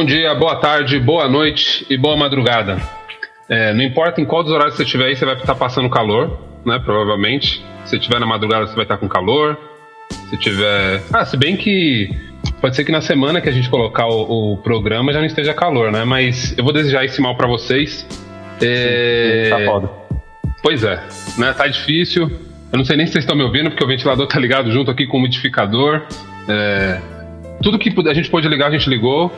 Bom dia, boa tarde, boa noite e boa madrugada. É, não importa em qual dos horários você estiver aí, você vai estar passando calor, né? Provavelmente. Se estiver na madrugada, você vai estar com calor. Se tiver. Ah, se bem que pode ser que na semana que a gente colocar o, o programa já não esteja calor, né? Mas eu vou desejar esse mal para vocês. É... Tá foda. Pois é, né? Tá difícil. Eu não sei nem se vocês estão me ouvindo, porque o ventilador tá ligado junto aqui com o umidificador. É... Tudo que a gente pôde ligar, a gente ligou.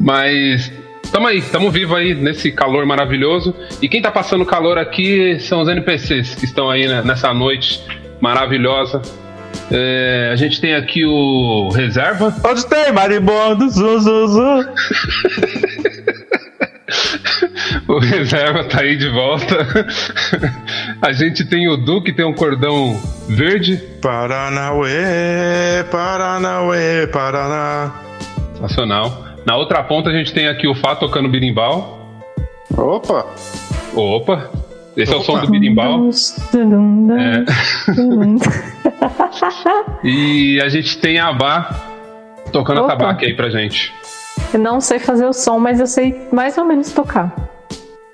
Mas Tamo aí, tamo vivo aí nesse calor maravilhoso. E quem tá passando calor aqui são os NPCs que estão aí né, nessa noite maravilhosa. É, a gente tem aqui o Reserva. Onde tem marimbondo, zu, zu, zu. o Reserva tá aí de volta. a gente tem o Du, que tem um cordão verde. Paranauê, Paranauê, Paraná. Sensacional. Na outra ponta a gente tem aqui o Fá tocando birimbau. Opa! Opa! Esse Opa. é o som do birimbau. É. e a gente tem a Bá tocando Opa. tabaco aí pra gente. Eu não sei fazer o som, mas eu sei mais ou menos tocar.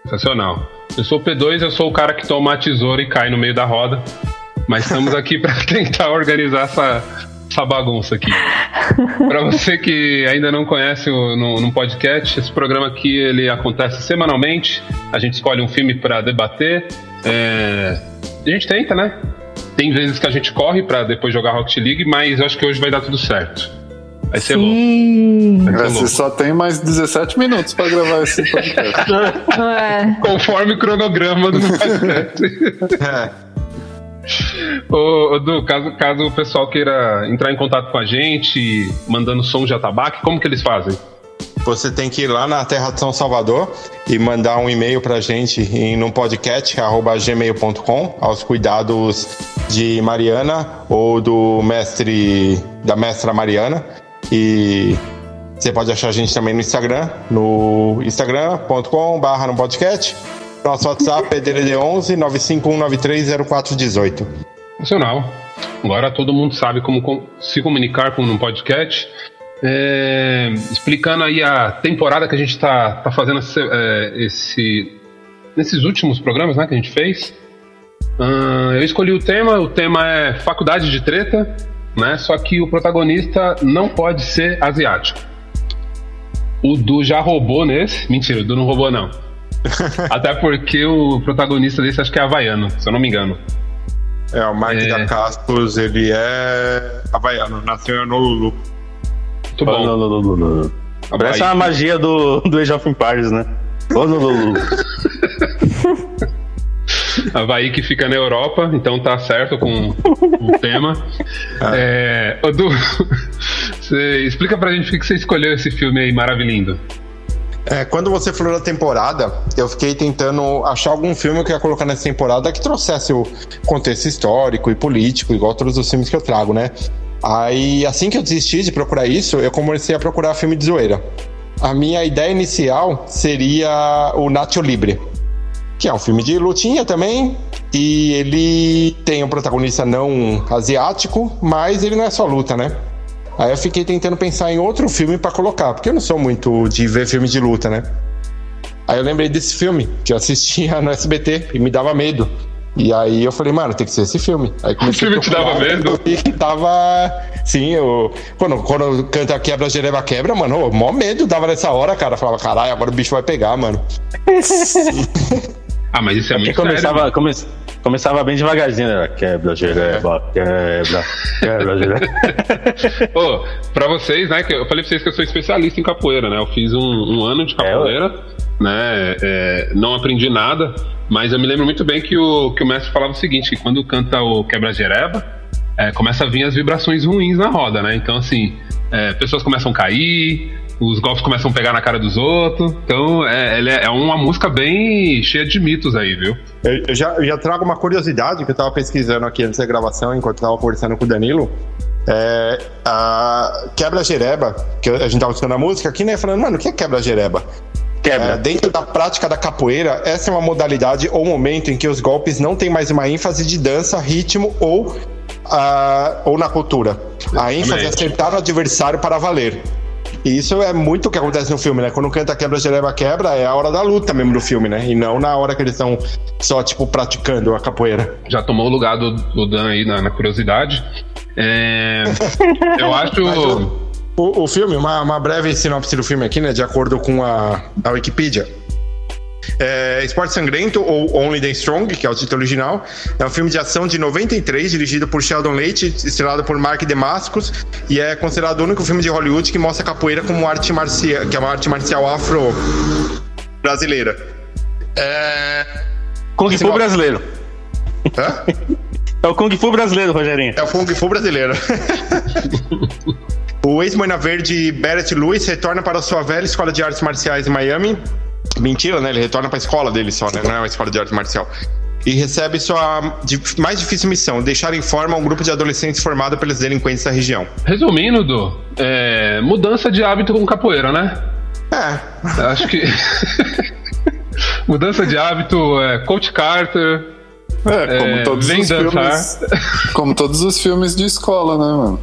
Sensacional. Eu sou o P2, eu sou o cara que toma a tesoura e cai no meio da roda. Mas estamos aqui para tentar organizar essa, essa bagunça aqui. Para você que ainda não conhece o no, no, podcast, esse programa aqui ele acontece semanalmente. A gente escolhe um filme para debater. É, a gente tenta, né? Tem vezes que a gente corre para depois jogar Rocket League, mas eu acho que hoje vai dar tudo certo. Vai ser Sim. louco. Vai ser Você só tem mais 17 minutos para gravar esse podcast. é. Conforme o cronograma do podcast. é. Ô, Du, caso, caso o pessoal queira entrar em contato com a gente, mandando som de atabaque, como que eles fazem? Você tem que ir lá na Terra de São Salvador e mandar um e-mail pra gente em um podcast gmail.com aos cuidados de Mariana ou do mestre da mestra Mariana e você pode achar a gente também no Instagram, no instagram.com barra no podcast nosso WhatsApp é DDD11 951930418. Funcional. Agora todo mundo sabe como se comunicar com um podcast. É, explicando aí a temporada que a gente está tá fazendo esse, é, esse, nesses últimos programas né, que a gente fez. Uh, eu escolhi o tema, o tema é Faculdade de Treta, né? Só que o protagonista não pode ser asiático. O Du já roubou nesse. Mentira, o Du não roubou, não. Até porque o protagonista desse acho que é havaiano, se eu não me engano. É, o Mike é... da Castos, ele é havaiano, nasceu no Lulu. Muito bom. Parece uma magia do, do Age of Empires, né? Honolulu. Havaí que fica na Europa, então tá certo com o tema. É. É, Odu, você explica pra gente por que você escolheu esse filme aí maravilhoso. É, quando você falou da temporada, eu fiquei tentando achar algum filme que eu ia colocar nessa temporada que trouxesse o contexto histórico e político, igual todos os filmes que eu trago, né? Aí, assim que eu desisti de procurar isso, eu comecei a procurar filme de zoeira. A minha ideia inicial seria o Nacho Libre, que é um filme de lutinha também, e ele tem um protagonista não asiático, mas ele não é só luta, né? Aí eu fiquei tentando pensar em outro filme para colocar, porque eu não sou muito de ver filme de luta, né? Aí eu lembrei desse filme que eu assistia no SBT e me dava medo. E aí eu falei, mano, tem que ser esse filme. Aí o filme te dava medo? E tava. Sim, eu. Quando, quando canta quebra, Jereba quebra, mano, o maior medo dava nessa hora, cara. Eu falava, caralho, agora o bicho vai pegar, mano. ah, mas isso é, é muito começava, sério. Come, Começava bem devagarzinho, né? Quebra, jereba, quebra, quebra, jereba. Ô, pra vocês, né? Que eu falei pra vocês que eu sou especialista em capoeira, né? Eu fiz um, um ano de é, capoeira, é, né? É, não aprendi nada, mas eu me lembro muito bem que o, que o mestre falava o seguinte: que quando canta o quebra-jereba, é, começa a vir as vibrações ruins na roda, né? Então, assim, é, pessoas começam a cair, os golpes começam a pegar na cara dos outros. Então, é, é, é uma música bem cheia de mitos aí, viu? Eu, eu já, eu já trago uma curiosidade que eu tava pesquisando aqui antes da gravação, enquanto eu tava conversando com o Danilo. É, a quebra-jereba, que a gente tava escutando a música aqui, né? Falando, mano, o que é quebra-jereba? Quebra. É, dentro da prática da capoeira, essa é uma modalidade ou momento em que os golpes não têm mais uma ênfase de dança, ritmo ou, uh, ou na cultura. A ênfase é acertar o adversário para valer. E isso é muito o que acontece no filme, né? Quando canta quebra, jereba, quebra, é a hora da luta mesmo do filme, né? E não na hora que eles estão só, tipo, praticando a capoeira. Já tomou o lugar do, do Dan aí na, na curiosidade. É, eu acho. O, o filme, uma, uma breve sinopse do filme aqui, né? De acordo com a, a Wikipedia. É, Esporte Sangrento, ou Only the Strong, que é o título original, é um filme de ação de 93, dirigido por Sheldon Leite, estrelado por Mark Damascus, e é considerado o único filme de Hollywood que mostra a capoeira como arte marcial, que é uma arte marcial afro-brasileira. É... Kung Fu brasileiro. Hã? É o Kung Fu brasileiro, Rogerinho. É o Kung Fu brasileiro. o ex-Moina Verde Barrett Lewis retorna para sua velha escola de artes marciais em Miami. Mentira, né? Ele retorna para a escola dele só, né? Não é uma escola de arte marcial. E recebe sua mais difícil missão: deixar em forma um grupo de adolescentes formado pelos delinquentes da região. Resumindo, Du, é, mudança de hábito com capoeira, né? É, Acho que. mudança de hábito, é, Coach Carter. É, como É, todos vem os dançar. filmes. Como todos os filmes de escola, né, mano?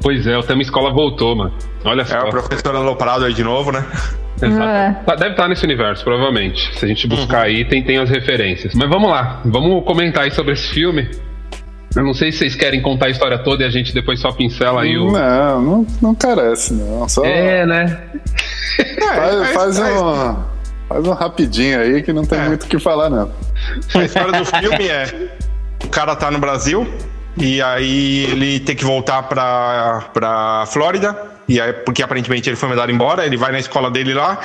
Pois é, o tema escola voltou, mano. Olha só. é o professor aloprado aí de novo, né? Exato. É. Tá- Deve estar nesse universo, provavelmente. Se a gente buscar aí, tem, tem as referências. Mas vamos lá, vamos comentar aí sobre esse filme. Eu não sei se vocês querem contar a história toda e a gente depois só pincela aí o. Não, não, não carece, não. Só É, né? faz, faz é- um, faz um rapidinho aí que não tem É. muito o que falar, não. A história do filme é: o cara tá no Brasil e aí ele tem que voltar pra, pra Flórida, e aí, porque aparentemente ele foi mandado embora. Ele vai na escola dele lá.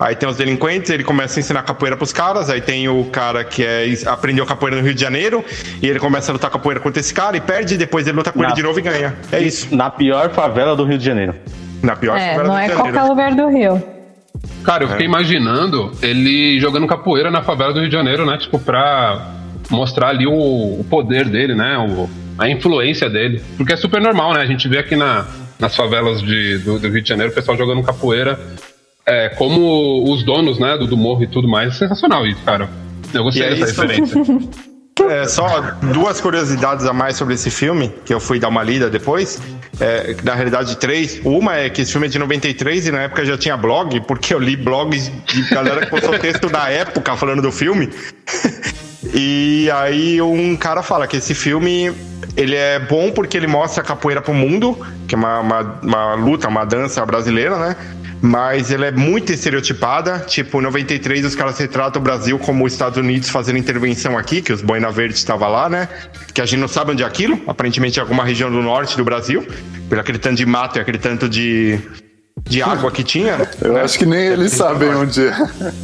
Aí tem os delinquentes, ele começa a ensinar capoeira pros caras. Aí tem o cara que é, aprendeu capoeira no Rio de Janeiro. E ele começa a lutar capoeira contra esse cara e perde. E depois ele luta com ele Na- de novo e ganha. É isso. Na pior favela do Rio de Janeiro. Na pior É, favela não do é Rio de qualquer Janeiro. lugar do Rio. Cara, eu É. fiquei imaginando ele jogando capoeira na favela do Rio de Janeiro, né? Tipo, pra mostrar ali o, o poder dele, né? O- a influência dele. Porque é super normal, né? A gente vê aqui na, nas favelas de, do, do Rio de Janeiro o pessoal jogando capoeira é, como os donos, né? Do, do morro e tudo mais. Sensacional isso, cara. Eu gostei é dessa isso. referência. É, só duas curiosidades a mais sobre esse filme, que eu fui dar uma lida depois. É, na realidade, três. Uma é que esse filme é de 93 e na época já tinha blog, porque eu li blogs de galera que postou texto da época falando do filme. E aí um cara fala que esse filme ele é bom porque ele mostra a capoeira pro mundo, que é uma, uma, uma luta, uma dança brasileira, né? Mas ele é muito estereotipada. Tipo, em 93 os caras retratam o Brasil como os Estados Unidos fazendo intervenção aqui, que os Boina Verde estavam lá, né? Que a gente não sabe onde é aquilo. Aparentemente é alguma região do norte do Brasil. Pelo aquele tanto de mato e aquele tanto de, de água que tinha. Eu acho que nem eles sabem onde é.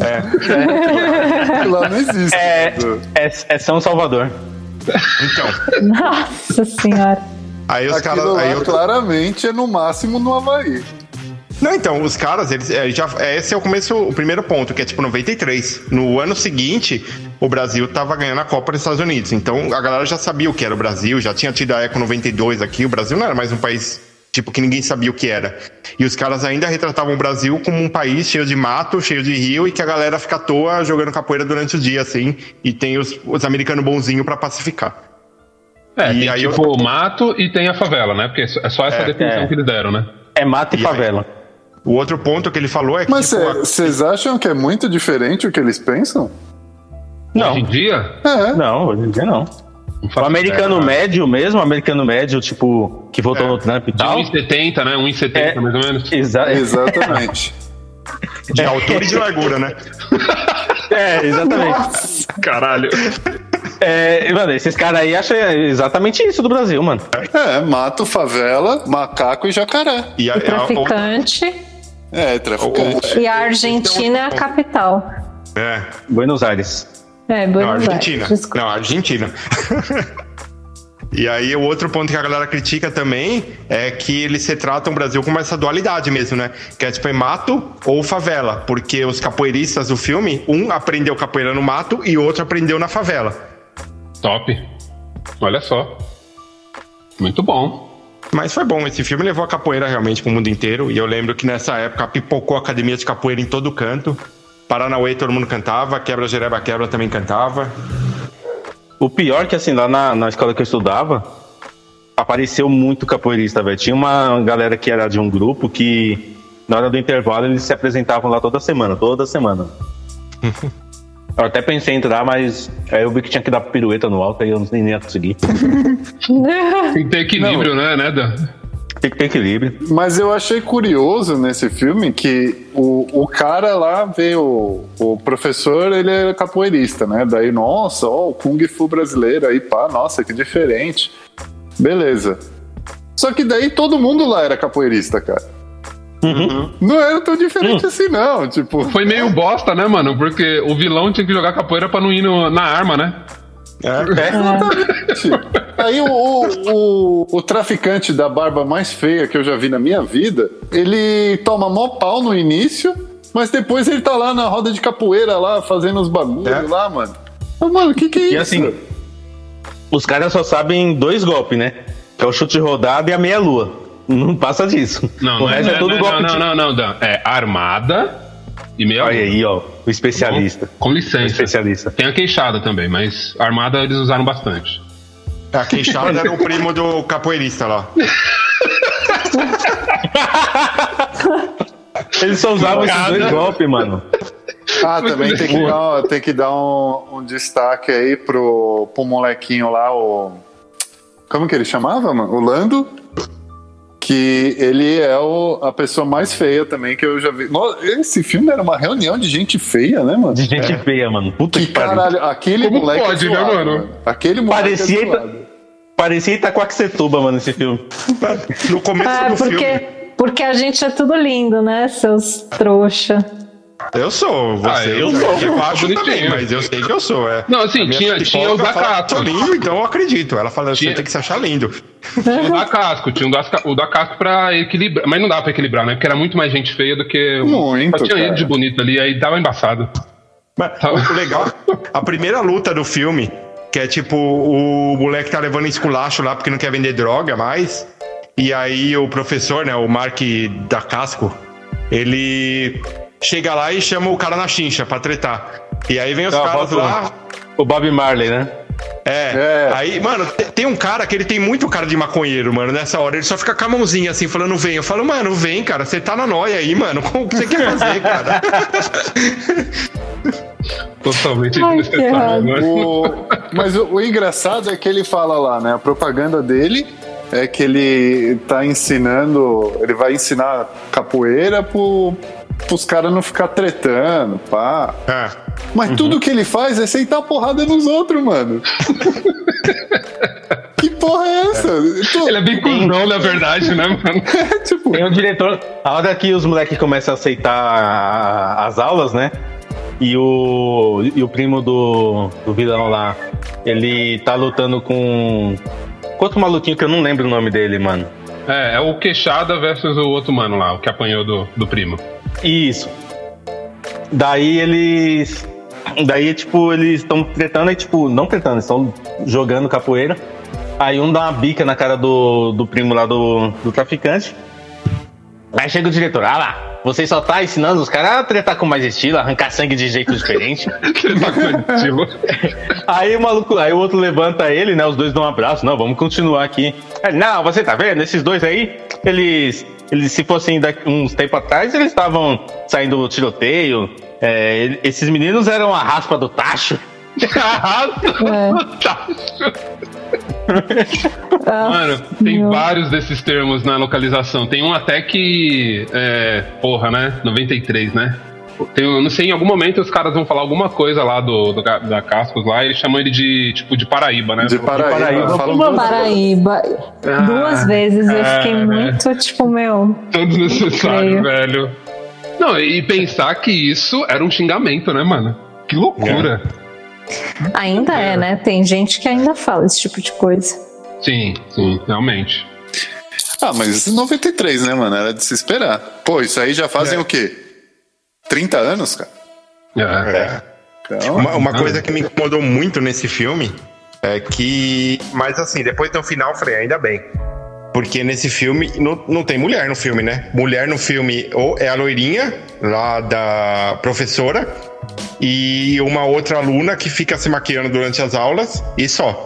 É. Lá não existe. É, é, é São Salvador. Então, Nossa senhora. aí os caras. Aí eu, claramente é no máximo no Havaí. Não, então, os caras, eles é, já. é, Esse é o começo, o primeiro ponto, que é tipo 93. No ano seguinte, o Brasil tava ganhando a Copa dos Estados Unidos. Então a galera já sabia o que era o Brasil, já tinha tido a Eco 92 aqui. O Brasil não era mais um país, tipo, que ninguém sabia o que era. E os caras ainda retratavam o Brasil como um país cheio de mato, cheio de rio, e que a galera fica à toa jogando capoeira durante o dia, assim. E tem os, os americanos bonzinhos pra pacificar. É, E tem aí tipo eu- o mato e tem a favela, né? Porque é só essa É, definição é. que eles deram, né? É mata e, E aí? favela. O outro ponto que ele falou é que. Mas tipo, a- vocês acham que é muito diferente o que eles pensam? Não. Hoje em dia, É. Não, hoje em dia não. O americano ideia, médio mesmo, o americano médio, tipo, que votou É. no Trump e De tal. 1,70, né? 1,70 É. mais ou menos. Exa Exatamente. de altura e de largura, né? é, exatamente. Caralho. É, mano, esses caras aí acham exatamente isso do Brasil, mano. É, mato, favela, macaco e jacaré. E a, a- traficante. É, traficante. E a Argentina é a capital. é. Buenos Aires. É, Não, Buenos Argentina. Aires. Desculpa. Não, Argentina. E aí, o outro ponto que a galera critica também é que eles retratam o Brasil como essa dualidade mesmo, né? Que é tipo, é mato ou favela. Porque os capoeiristas do filme, um aprendeu capoeira no mato e outro aprendeu na favela. Top. Olha só. Muito bom. Mas foi bom, esse filme levou a capoeira realmente pro mundo inteiro. E eu lembro que nessa época pipocou a academia de capoeira em todo canto. Paranauê todo mundo cantava, Quebra Jereba Quebra também cantava. O pior que, assim, lá na, na escola que eu estudava, apareceu muito capoeirista, velho. Tinha uma galera que era de um grupo que na hora do intervalo, eles se apresentavam lá toda semana, toda semana. eu até pensei em entrar, mas aí eu vi que tinha que dar pirueta no alto, aí eu nem ia conseguir. Tem que ter equilíbrio, né, né, Dan? Tem que ter equilíbrio. Mas eu achei curioso nesse filme que o, o cara lá veio, o, o professor, ele é capoeirista, né? Daí, nossa, ó, o Kung Fu brasileiro aí, pá, nossa, que diferente. Beleza. Só que daí todo mundo lá era capoeirista, cara. Não era tão diferente assim, não. Tipo, Foi meio bosta, né, mano? Porque o vilão tinha que jogar capoeira pra não ir no- na arma, né? Aí o, o, o, o traficante da barba mais feia que eu já vi na minha vida, ele toma mó pau no início, mas depois ele tá lá na roda de capoeira lá, fazendo os bagulhos É. lá, mano. Ô, mano, o que que é E isso? assim, os caras só sabem dois golpes, né? Que é o chute rodado e a meia-lua. Não passa disso. Não, o não é, resto é, não, todo não, golpe não, de... não, não, Dan. É armada e meia Olha aí, ó, o especialista. Com O licença. especialista. Tem a queixada também, mas armada eles usaram bastante. A queixada era o primo do capoeirista lá. Eles só usavam esses dois golpes, mano. Ah, também tem que dar, tem que dar um, um destaque aí pro, pro molequinho lá, o. Como que ele chamava, mano? O Lando. Que ele é o, a pessoa mais feia também que eu já vi. Nossa, esse filme era uma reunião de gente feia, né, mano? De gente feia, mano. Puta Que que, pariu. caralho, aquele Como moleque pode, é né, zoado, mano? Aquele moleque Parecia, é zoado. parecia Itacoaxetuba, mano, esse filme. No começo Ah, do porque, filme. porque a gente é tudo lindo, né, seus trouxa. Eu sou, você. Ah, eu sou. Eu acho Bonitinho. também, mas eu sei que eu sou, é. Não, assim, tinha, tinha que Dacato. eu sou lindo, então eu acredito. Ela fala, você Tinha- tem que se achar lindo. Tinha o da casco, tinha o da, o da casco pra equilibrar. Mas não dá pra equilibrar, né? Porque era muito mais gente feia do que. Muito, Só tinha cara. ele de bonito ali, aí dava embaçado. Mas o legal, a primeira luta do filme, que é tipo, o moleque tá levando esculacho lá porque não quer vender droga mais. E aí o professor, né, o Mark da Casco, ele chega lá e chama o cara na chincha pra tretar. E aí vem os Ah, caras lá. O Bob Marley, né? É, É. Aí, mano, te- tem um cara que ele tem muito cara de maconheiro, mano, nessa hora. Ele só fica com a mãozinha assim, falando, vem. Eu falo, mano, vem, cara, você tá na noia aí, mano. Como que você quer fazer, cara? Totalmente Ai, que desnecessário. né? O- mas o, o engraçado é que ele fala lá, né? A propaganda dele é que ele tá ensinando, ele vai ensinar capoeira pro, pros caras não ficar tretando, pá. É. Mas tudo que ele faz é sentar porrada nos outros, mano. que porra é essa? Tu- Ele é bem cuzão, na verdade, né, mano? tipo, Tem o diretor. A hora que os moleques começam a aceitar as aulas, né? E o, e o primo do, do vilão lá, ele tá lutando com. outro maluquinho que eu não lembro o nome dele, mano. É, é o queixada versus o outro mano lá, o que apanhou do, do primo. Isso. Daí eles. Daí, tipo, eles estão tretando, aí, tipo, não tretando, eles estão jogando capoeira. Aí um dá uma bica na cara do, do primo lá do, do traficante. Aí chega o diretor, ah lá, você só tá ensinando os caras a tretar com mais estilo, arrancar sangue de jeito diferente. Com estilo. Aí o maluco, aí o outro levanta ele, né? Os dois dão um abraço. Não, vamos continuar aqui. Aí, não, você tá vendo? Esses dois aí, eles. Eles, se fossem daqui, uns tempo atrás, eles estavam saindo do tiroteio. É, esses meninos eram a raspa do tacho. Ah, Mano, tem meu. vários desses termos na localização. Tem um até que. É, porra, né? 93, né? Tem, eu não sei, em algum momento os caras vão falar alguma coisa lá do, do da Cascos lá e eles chamam ele de tipo de Paraíba, né? de Paraíba. Paraíba. falam Uma duas- Paraíba. Ah, Duas vezes eu fiquei é, muito, tipo, meu. Tão desnecessário, Feio. velho. Não, e pensar que isso era um xingamento, né, mano? Que loucura. Ainda é, né? Tem gente que ainda fala esse tipo de coisa. Sim, sim, realmente. Ah, mas 93, né, mano? Era de se esperar. Pô, isso aí já fazem É. o quê? 30 anos, cara? É. Então, Uma, uma coisa que me incomodou muito nesse filme é que. Mas assim, depois no final eu falei, ainda bem. Porque nesse filme não, não tem mulher no filme, né? Mulher no filme ou é a loirinha, lá da professora, e uma outra aluna que fica se maquiando durante as aulas, e só.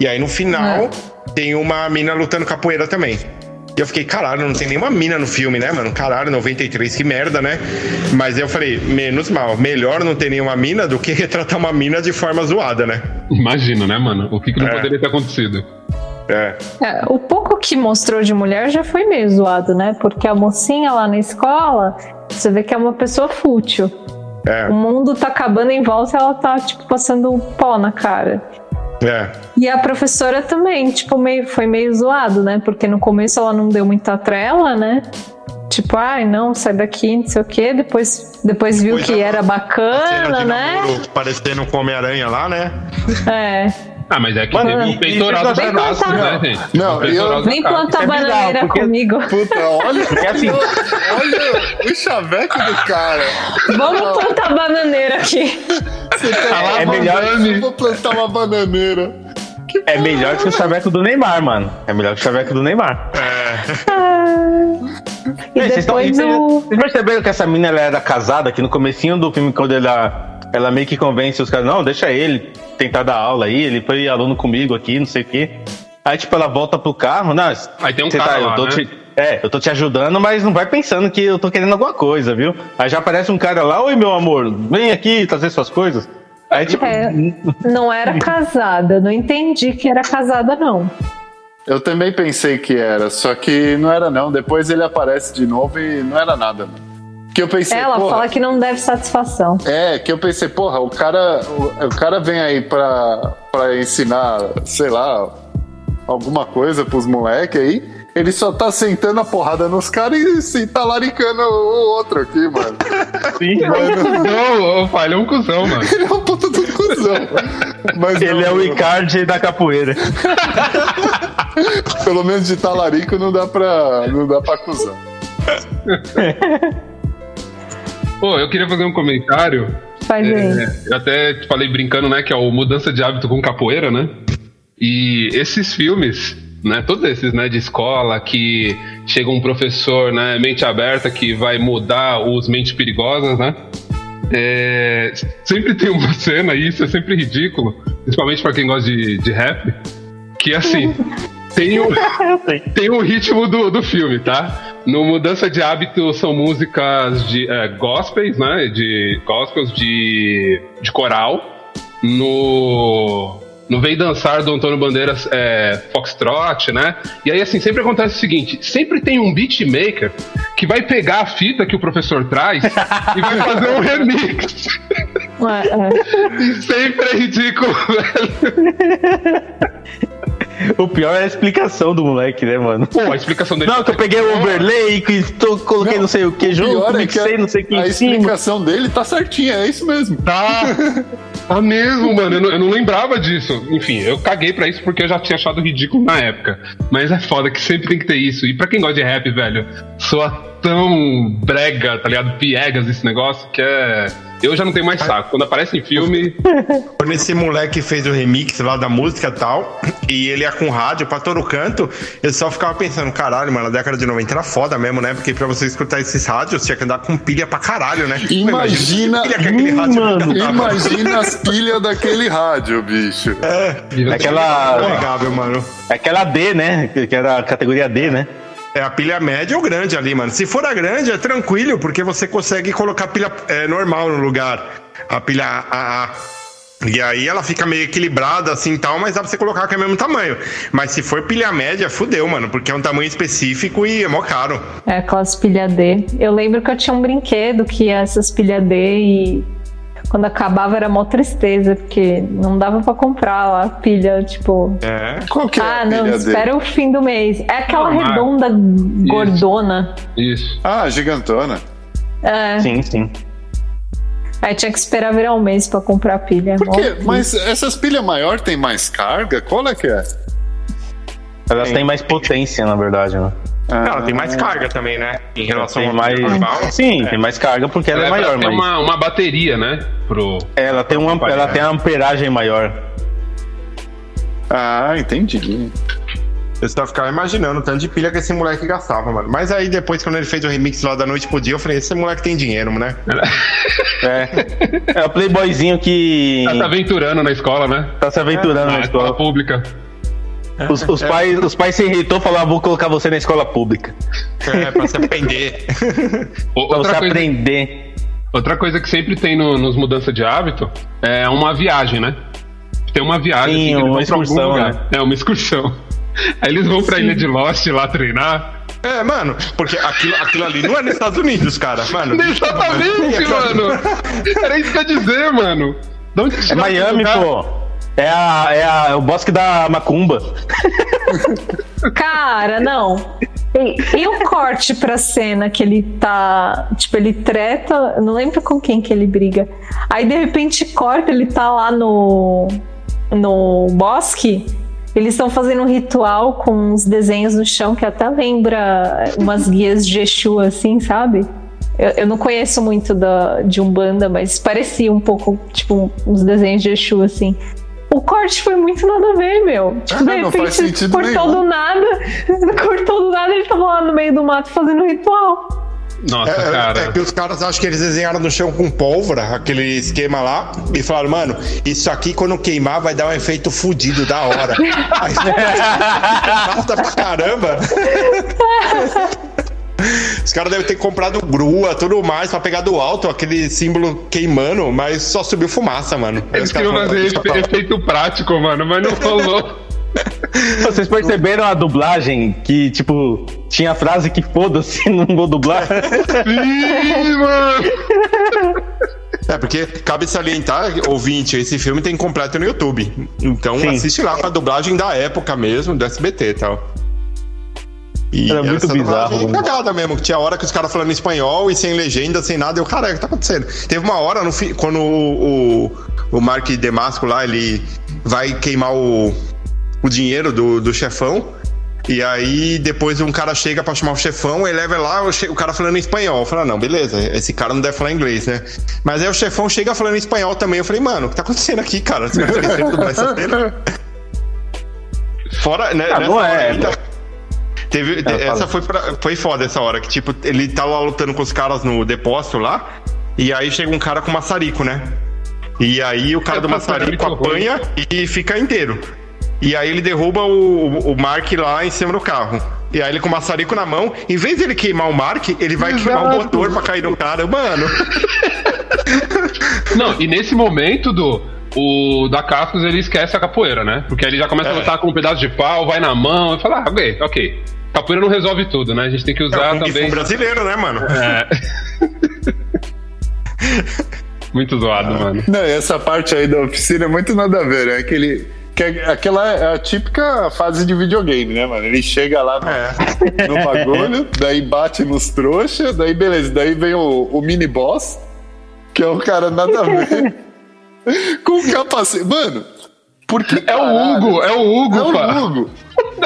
E aí no final tem uma mina lutando capoeira também. E eu fiquei, caralho, não tem nenhuma mina no filme, né, mano? Caralho, 93, que merda, né? Mas eu falei, menos mal, melhor não ter nenhuma mina do que retratar uma mina de forma zoada, né? Imagina, né, mano? O que, que não É. poderia ter acontecido? É. É, o pouco que mostrou de mulher já foi meio zoado, né? Porque a mocinha lá na escola, você vê que é uma pessoa fútil. É, O mundo tá acabando em volta e ela tá, tipo, passando pó na cara. É. E a professora também, tipo, meio, foi meio zoado, né? Porque no começo ela não deu muita trela, né? Tipo, ai, não, sai daqui, não sei o quê. Depois, depois viu Depois que a- era bacana, né? parecendo com Homem-Aranha lá, né? É. Ah, mas é que Mano, teve e- um peitoral e- braços, plantar- né, gente? Não, Um peitoral eu- plantar Isso é bananeira porque- comigo. Puta, olha, Porque assim, olha o chaveco do cara. Vamos plantar bananeira aqui. é melhor, Eu vou plantar uma bananeira. é melhor que o chaveco do Neymar, mano. É melhor que o chaveco do Neymar. E Ei, vocês tão- depois vocês- o. Vocês perceberam que essa mina ela era casada, que no comecinho do filme, quando ela, ela meio que convence os caras, não, deixa ele tentar dar aula aí, ele foi aluno comigo aqui, não sei o quê. Aí, tipo, ela volta pro carro, não, Aí tem um você cara eu lá, tô né? te- É, eu tô te ajudando, mas não vai pensando que eu tô querendo alguma coisa, viu? Aí já aparece um cara lá, oi meu amor, vem aqui trazer suas coisas. Aí, tipo, É, não era casada, não entendi que era casada, não. Eu também pensei que era, só que não era não. Depois ele aparece de novo e não era nada. Mano. Que eu pensei, Ela porra, fala que não deve satisfação. É, que eu pensei, porra, o cara, o, o cara vem aí pra, pra ensinar, sei lá, alguma coisa pros moleques aí. Ele só tá sentando a porrada nos caras e se talaricando o outro aqui, mano. sim, Não, o Falha é um cuzão, mano. Ele é um puta do cuzão. Mas ele não, é o Icardi da capoeira. Pelo menos de talarico não dá pra, não dá pra acusar. Pô, eu queria fazer um comentário. Faz aí. É, eu até te falei brincando, né, que é o Mudança de Hábito com Capoeira, né? E esses filmes, né, todos esses, né, de escola, que chega um professor, né, mente aberta, que vai mudar os mentes perigosas, né? É, sempre tem uma cena, e isso é sempre ridículo, principalmente pra quem gosta de, de rap, que assim, tem o, tem o ritmo do, do filme, tá? No Mudança de Hábito são músicas de é, gospels, né? De gospels de, de coral. No no Vem Dançar do Antônio Bandeiras é, Foxtrot, né? E aí, assim, sempre acontece o seguinte: sempre tem um beatmaker que vai pegar a fita que o professor traz e vai fazer um remix. É. E sempre é ridículo, velho. O pior é a explicação do moleque, né, mano? Pô, a explicação dele. Não, que eu peguei o overlay, que tô, coloquei não, sei o que junto, Pior é mixei não sei o que a em cima. explicação dele tá certinha, é isso mesmo. Tá. Tá mesmo, mano. Eu não, eu não lembrava disso. Enfim, eu caguei pra isso porque eu já tinha achado ridículo na época. Mas é foda que sempre tem que ter isso. E pra quem gosta de rap, velho, soa tão brega, tá ligado? Piegas esse negócio que é. Eu já não tenho mais saco. Quando aparece em filme. Quando esse moleque fez o remix lá da música e tal, e ele ia com rádio pra todo canto, eu só ficava pensando, caralho, mano, a década de 90 era foda mesmo, né? Porque pra você escutar esses rádios, tinha que andar com pilha pra caralho, né? Imagina- que pilha que aquele rádio Mano. Imagina as pilhas daquele rádio, bicho. Aquela, Legável, mano. aquela D, né? Que que era a categoria D, né? É a pilha média ou grande ali, mano. Se for a grande, é tranquilo, porque você consegue colocar a pilha é, normal no lugar. A pilha AA. E aí ela fica meio equilibrada assim tal, mas dá pra você colocar que é o mesmo tamanho. Mas se for pilha média, fudeu, mano, porque é um tamanho específico e é mó caro. É aquelas pilha D. Eu lembro que eu tinha um brinquedo que essas pilha D e quando acabava era mó tristeza, porque não dava pra comprar lá pilha, tipo. É. Qual que é ah, a não, pilha espera dele? o fim do mês. É aquela Ah, mas- redonda gordona. Isso. Ah, gigantona. É. Sim, sim. Aí tinha que esperar virar um mês pra comprar pilha. Por quê? Mas essas pilhas maiores têm mais carga? Qual é que é? Elas têm mais potência, na verdade, né? Ah, Ela tem mais carga também, né? Em relação Tem ao mais. normal. Sim, tem mais carga porque ela é pra maior, ter mas. uma, uma bateria, né? Pro. Ela tem uma, ela tem uma amperagem maior. Ah, entendi. Eu só ficava imaginando o tanto de pilha que esse moleque gastava, mano. Mas aí depois, quando ele fez o remix lá da noite pro dia, eu falei, esse moleque tem dinheiro, né? É. É o playboyzinho que Tá se aventurando na escola, né? tá se aventurando Na na escola. pública. Os, os pais, os pais se irritou e falaram: vou colocar você na escola pública. É, pra você aprender. Pra você Outra coisa, aprender. outra coisa que sempre tem no- nos mudanças de hábito é uma viagem, né? Tem uma viagem. Sim, assim, uma vão pra algum excursão, né? É, uma excursão. Aí eles vão pra ilha de Lost lá treinar. É, mano, porque aquilo, aquilo ali não é nos Estados Unidos, cara. Mano, Exatamente, mano. Era isso que eu ia dizer, mano. De onde É Miami, pô. É, a, é, a, é o bosque da Macumba. Cara, não. E, e o corte pra cena que ele tá. Tipo, ele treta. Não lembro com quem que ele briga. Aí de repente corta, ele tá lá no. No bosque. Eles estão fazendo um ritual com uns desenhos no chão que até lembra umas guias de Exu, assim, sabe? Eu, eu não conheço muito da, de Umbanda, mas parecia um pouco, tipo, uns desenhos de Exu, assim. O corte foi muito nada a ver, meu. Tipo, de Não faz repente, cortou nenhum. do nada. Cortou do nada, ele tava lá no meio do mato fazendo ritual. Nossa, É, cara. é que os caras acham que eles desenharam no chão com pólvora, aquele esquema lá, e falaram, mano, isso aqui quando queimar vai dar um efeito fudido da hora. Aí gasta pra caramba. Os caras devem ter comprado grua, tudo mais, pra pegar do alto aquele símbolo queimando, mas só subiu fumaça, mano. Eles queriam fazer efe- efeito prático, mano, mas não rolou. Vocês perceberam a dublagem que, tipo, tinha a frase que foda-se, não vou dublar? Sim, mano. É, porque cabe salientar, ouvinte, esse filme tem completo no YouTube. Então Sim. assiste lá com a dublagem da época mesmo, do SBT e tal. E Era muito bizarro, né? cagada mesmo, que tinha hora que os caras falando espanhol e sem legenda, sem nada. Eu, caralho, o que tá acontecendo? Teve uma hora no fi- quando o, o, o Mark Demasco lá, ele vai queimar o, o dinheiro do, do chefão. E aí, depois um cara chega pra chamar o chefão, ele leva lá, o, che- o cara falando em espanhol. Eu falei, ah, não, beleza, esse cara não deve falar inglês, né? Mas aí o chefão chega falando em espanhol também. Eu falei, mano, o que tá acontecendo aqui, cara? Você vai dublar essa cena? Fora, né? Ah, não hora é. ainda- Teve, É, essa foi, pra- foi foda essa hora, que tipo, ele tá lá lutando com os caras no depósito lá, e aí chega um cara com maçarico, né? E aí o cara do é maçarico muito ruim. apanha e fica inteiro. E aí ele derruba o, o, Mark lá em cima do carro. E aí ele com o maçarico na mão, em vez dele queimar o Mark, ele vai queimar o Exato. motor pra cair no cara. Mano, Não, e nesse momento do. O da Cascos ele esquece a capoeira, né? Porque aí ele já começa a É. lutar com um pedaço de pau, vai na mão e fala, ah, ok, ok. Capoeira não resolve tudo, né? A gente tem que é usar Fu também. brasileiro, né, mano? É. Muito zoado, mano. Não, e essa parte aí da oficina é muito nada a ver, né? Aquele, que é- aquela é a típica fase de videogame, né, mano? Ele chega lá no, É. no bagulho, daí bate nos trouxas, daí beleza, daí vem o, o mini boss, que é o cara nada a ver. com capacete. Mano, por que. É o? Hugo, é o Hugo, É o Hugo.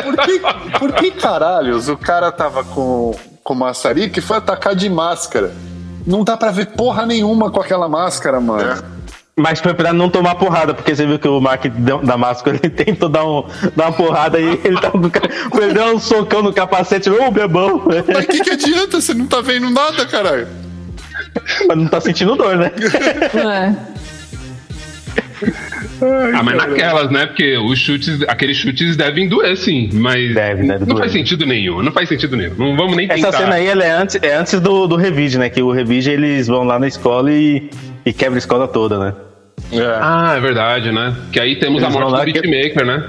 Por que, por que caralhos o cara tava com, com maçarico e foi atacar de máscara? Não dá pra ver porra nenhuma com aquela máscara, mano. Mas foi pra não tomar porrada, porque você viu que o Mark da máscara ele tentou dar, um, dar uma porrada e ele com ca- ele deu um socão no capacete, ô bebão! Mas o que, que adianta? Você não tá vendo nada, caralho. Mas não tá sentindo dor, né? É. Ah, mas naquelas, né? Porque os chutes, aqueles chutes devem doer, sim. Mas Deve, deve não doer. faz sentido nenhum. Não faz sentido nenhum. Não vamos nem tentar. Essa cena aí ela é antes, é antes do, do Revige, né? Que o Revige eles vão lá na escola e, e quebra a escola toda, né? Ah, é verdade, né? Que aí temos Eles a morte do que- beatmaker, né?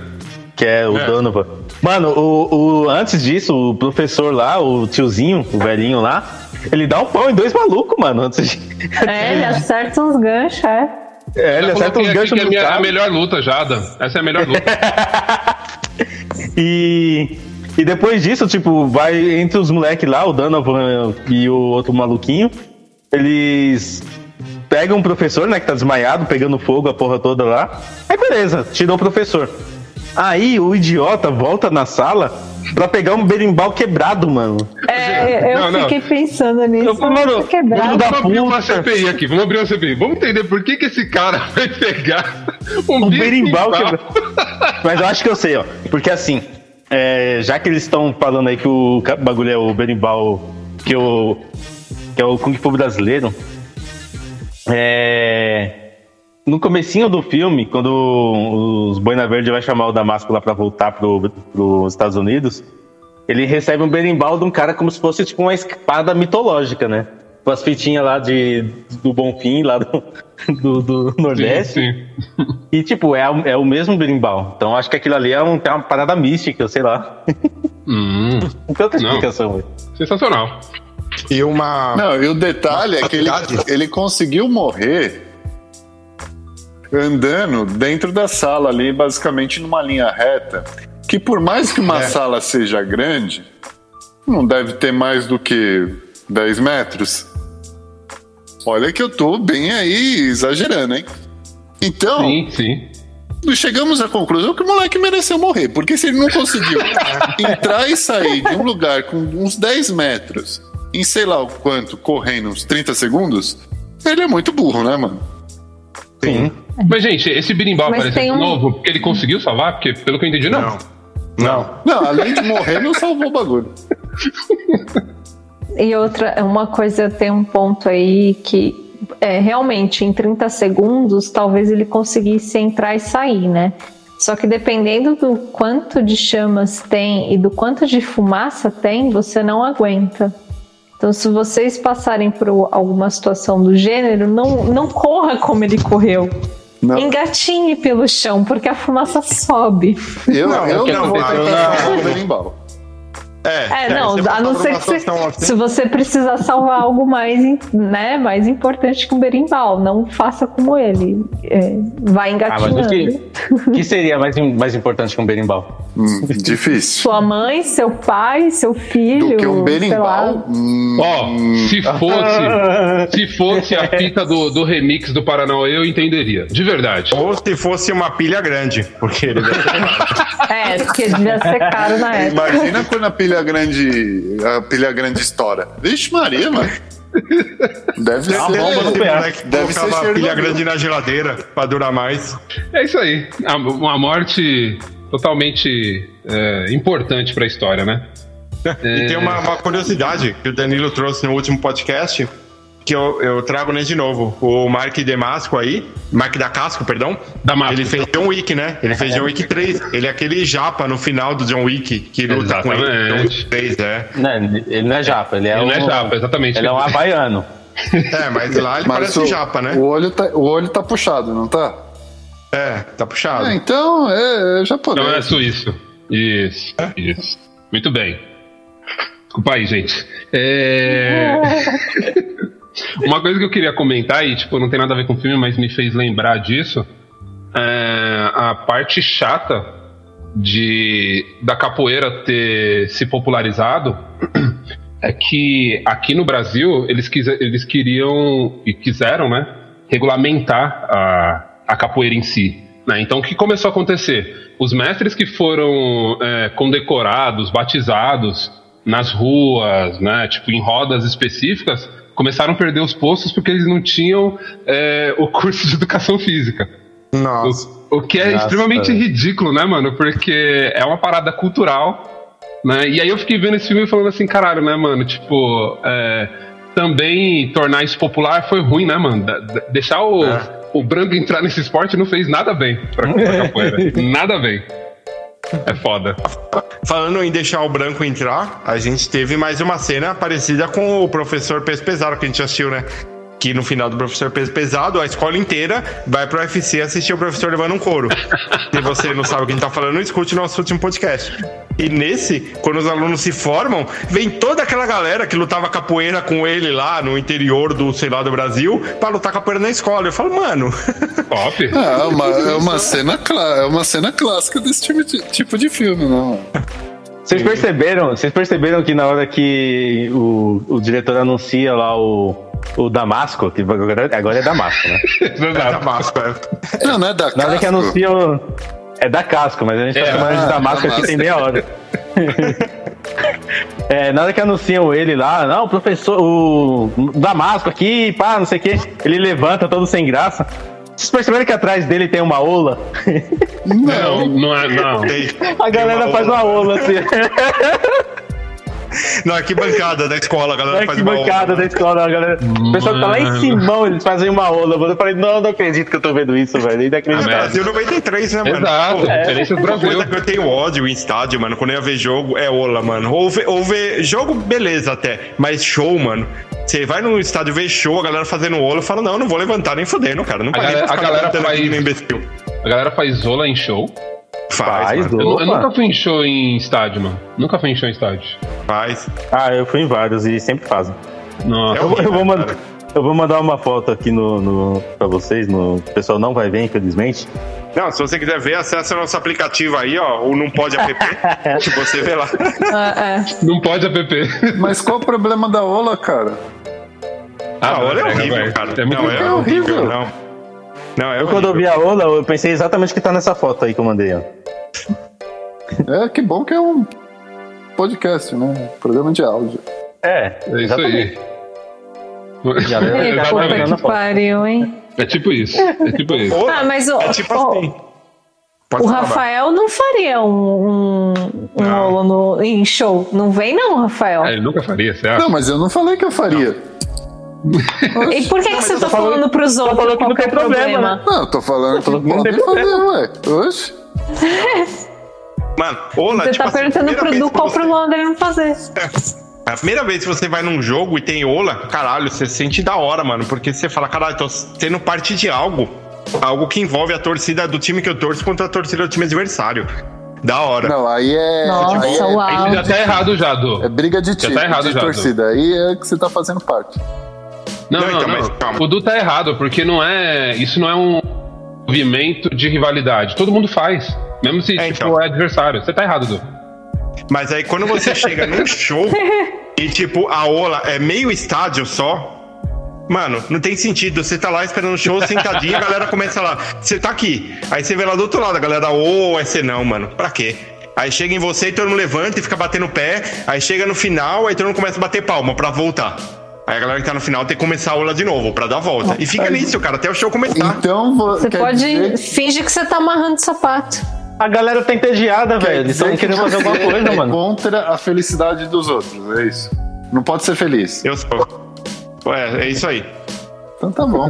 Que é o É. Donovan. Mano, o, o, antes disso, o professor lá, o tiozinho, o velhinho lá, ele dá um pão em dois malucos, mano. Antes de... É, ele acerta uns ganchos, é. É, ele Já acerta aqui ganchos que é a, minha, a melhor luta, Jada. Essa é a melhor luta. E, e depois disso, tipo, vai entre os moleques lá, o Donovan e o outro maluquinho, eles pegam o professor, né, que tá desmaiado, pegando fogo, a porra toda lá. Aí beleza, tirou o professor. Aí o idiota volta na sala pra pegar um berimbau quebrado, mano. É, eu Não, não. fiquei pensando nisso. Eu falei, mano, Tá quebrado. Vamos abrir uma. CPI aqui, vamos abrir uma CPI. Vamos entender por que, que esse cara vai pegar um Um berimbau berimbau. quebrado. Mas eu acho que eu sei, ó. Porque assim, é, já que eles estão falando aí que o bagulho é o berimbau, que o que é o Kung Fu brasileiro, é, no comecinho do filme, quando os Boina Verde vai chamar o Damasco lá pra voltar pro, pros Estados Unidos, ele recebe um berimbau de um cara como se fosse tipo uma espada mitológica, né? Com as fitinhas lá de, do Bonfim, lá do, do, do Nordeste. Sim, sim. E, tipo, é, o- é o mesmo berimbau. Então, acho que aquilo ali é, um, é uma parada mística, sei lá. Hum, Não tem outra explicação, velho. sensacional. E uma. Não, e o detalhe é que ele, ele conseguiu morrer andando dentro da sala ali, basicamente numa linha reta. Que por mais que uma É. sala seja grande, não deve ter mais do que 10 metros. Olha que eu tô bem aí exagerando, hein? Então, Sim, sim. chegamos à conclusão que o moleque mereceu morrer, porque se ele não conseguiu entrar e sair de um lugar com uns 10 metros em sei lá o quanto, correndo uns 30 segundos, ele é muito burro, né, mano? Sim. Mas, gente, esse birimbau Mas apareceu um- novo porque ele conseguiu salvar? Porque, pelo que eu entendi, não. Não. Não. Não, além de morrer, não salvou o bagulho. E outra, uma coisa, tem um ponto aí que é, realmente em 30 segundos talvez ele conseguisse entrar e sair, né? Só que dependendo do quanto de chamas tem e do quanto de fumaça tem, você não aguenta. Então, se vocês passarem por alguma situação do gênero, não, não corra como ele correu. Não. Engatinhe pelo chão, porque a fumaça sobe. Eu Não, eu o que não vou aconteceu tentar na- salvar o berimbau. É, É, não, você a não ser que você, assim, se você precisar salvar algo mais, né, mais importante que um berimbau, não faça como ele. É, vai Ah, engatinhando. o que, que seria mais, mais importante que um berimbau? Hum, difícil. Sua mãe, seu pai, seu filho. Do que um berimbau. hum, Ó, se fosse, se fosse a fita do, do remix do Paranauê, eu entenderia. De verdade. Ou se fosse uma pilha grande, porque ele deve ter É, porque devia ser caro na época. Imagina quando a pilha grande. A pilha grande estoura. Vixe, Maria, mano. Deve uma ser. bomba no pé. moleque Deve ser colocava a cheiro pilha grande na geladeira pra durar mais. É isso aí. A- Uma morte totalmente é, importante pra história, né? E tem uma, uma curiosidade que o Danilo trouxe no último podcast, que eu, eu trago nele de novo. O Mark Demasco aí, Mark da Casco, perdão. Damasco. Ele fez John Wick, né? Ele fez John Wick 3. Ele é aquele japa no final do John Wick que luta com ele. John Exatamente. Wick 3, é. Não, ele não é japa, ele é Ele um. não é japa, exatamente. Ele é um havaiano. É, mas lá ele Mas parece o, japa, né? o, olho tá, o olho tá puxado, não tá? É, tá puxado. Ah, então é, é japonês. Não é suíço. Isso, isso. Muito bem. Desculpa aí, gente. É... Uma coisa que eu queria comentar, e tipo, não tem nada a ver com o filme, mas me fez lembrar disso, é a parte chata de da capoeira ter se popularizado é que aqui no Brasil eles, quise- eles queriam e quiseram, né, regulamentar a, a capoeira em si. né? Então o que começou a acontecer? Os mestres que foram é, condecorados, batizados nas ruas, né, tipo em rodas específicas, começaram a perder os postos porque eles não tinham é, o curso de educação física. Nossa. O, o que é Nossa. extremamente ridículo, né, mano? Porque é uma parada cultural, né? E aí eu fiquei vendo esse filme e falando assim, caralho, né, mano? Tipo, é, também tornar isso popular foi ruim, né, mano? Deixar o, É. o branco entrar nesse esporte não fez nada bem pra, pra capoeira. nada bem. É foda. Falando em deixar o branco entrar, a gente teve mais uma cena parecida com o professor Peso Pesado que a gente assistiu, né? Que no final do professor Peso Pesado, a escola inteira vai pro UFC assistir o professor levando um couro. Se você não sabe o que a gente tá falando, escute nosso último podcast. E nesse, quando os alunos se formam, vem toda aquela galera que lutava capoeira com ele lá no interior do, sei lá, do Brasil, pra lutar capoeira na escola. Eu falo, mano, Top. É uma, é uma cena é uma cena clássica desse tipo de, tipo de filme, não. Vocês perceberam, vocês perceberam que na hora que o, o diretor anuncia lá o, o Damasco, que agora, é Damasco, né? é Exato. Tabasco, é. Não, não é da Na hora que Casco? anuncia o, É da Casco, mas a gente tá É, chamando ah, de Damasco aqui Damasco. tem meia hora. É, na hora que anunciam ele lá, não, o professor, o Damasco aqui, pá, não sei o quê, ele levanta todo sem graça. Vocês perceberam que atrás dele tem uma ola? Não, não é. Não. A galera uma faz ola. uma ola assim. Na arquibancada da escola, a galera Na faz uma arquibancada onda. da escola, a galera. O pessoal que tá lá em. Simão, eles fazem uma ola. mano. Eu falei, não, não acredito que eu tô vendo isso, velho. É Inacreditável. Brasil 93, né, mano? Exato, Pô, referência do Uma Brasil. coisa que eu tenho ódio em estádio, mano, quando eu ia ver jogo, é ola, mano. Ou ver, ou ver jogo, beleza até. Mas show, mano. Você vai no estádio ver show, a galera fazendo ola, eu falo, não, não vou levantar nem fodendo, cara. Não A galera- a galera faz-. A galera faz zola em show. Faz, Faz, mano. Eu, eu nunca fui em show em estádio, mano. Nunca fui em show em estádio. Faz. Ah, eu fui em vários e sempre fazem. Nossa. É Eu, vou- eu vou horrível, mandar. Eu vou mandar uma foto aqui no, no, pra vocês. No, o pessoal não vai ver, infelizmente. Não, se você quiser ver, acessa nosso aplicativo aí, ó, o Não Pode App, que você vê lá. Ah, é. Não pode app. Mas qual o problema da Ola, cara? Ah, olha, é pega, horrível, cara. É muito não, é horrível, não. Não, é Eu, quando eu vi a Ola, eu pensei exatamente o que tá nessa foto aí que eu mandei, ó. É, que bom que é um podcast, né? Programa de áudio. É, É isso aí. Eita, já tá puta que pariu, hein? É tipo isso. É tipo isso. Ah, mas o, é tipo o- assim. Pode o falar. Rafael não faria um, um, um Não. no, em show. Não vem, não, Rafael. Ah, ele nunca faria, acha? Não, mas eu não falei que eu faria. E por que, que você tá falando, falando- pros outros falando que não qual que é tem o problema, problema? né? Não, eu tô falando que Não tem problema. ué. Oxe. Mano, Ola, Você tipo tá assim, perguntando pro Du qual você- pro Londres não fazer. A primeira vez que você vai num jogo e tem Ola, caralho, você sente da hora, mano. Porque você fala, caralho, tô sendo parte de algo. Algo que envolve a torcida do time que eu torço contra a torcida do time adversário. Da hora. Não, aí é. Nossa, aí é, uau. Aí já tá errado já, Du. é briga de time, tá errado de já, torcida. Aí é que você tá fazendo parte. Não, Não, não, então, não. mas calma. O Du tá errado, porque não é. Isso não é um movimento de rivalidade. Todo mundo faz. Mesmo se É, tipo, então. é adversário. Você tá errado, Du. Mas aí quando você chega num show e, tipo, a Ola é meio estádio só. Mano, não tem sentido. Você tá lá esperando o show, sentadinho, a galera começa lá. Você tá aqui. Aí você vê lá do outro lado, a galera, ô, é ser não, mano. Pra quê? Aí chega em você e todo mundo levanta e fica batendo o pé. Aí chega no final, aí todo mundo começa a bater palma pra voltar. Aí a galera que tá no final tem que começar a ola de novo, pra dar a volta. E fica nisso, cara, até o show começar. Então vo- Você pode dizer- fingir que você tá amarrando sapato. A galera tá entediada, quer velho. Eles estão querendo fazer alguma você coisa, é mano. contra a felicidade dos outros, é isso. Não pode ser feliz. Eu sou. É, é isso aí. Então tá bom.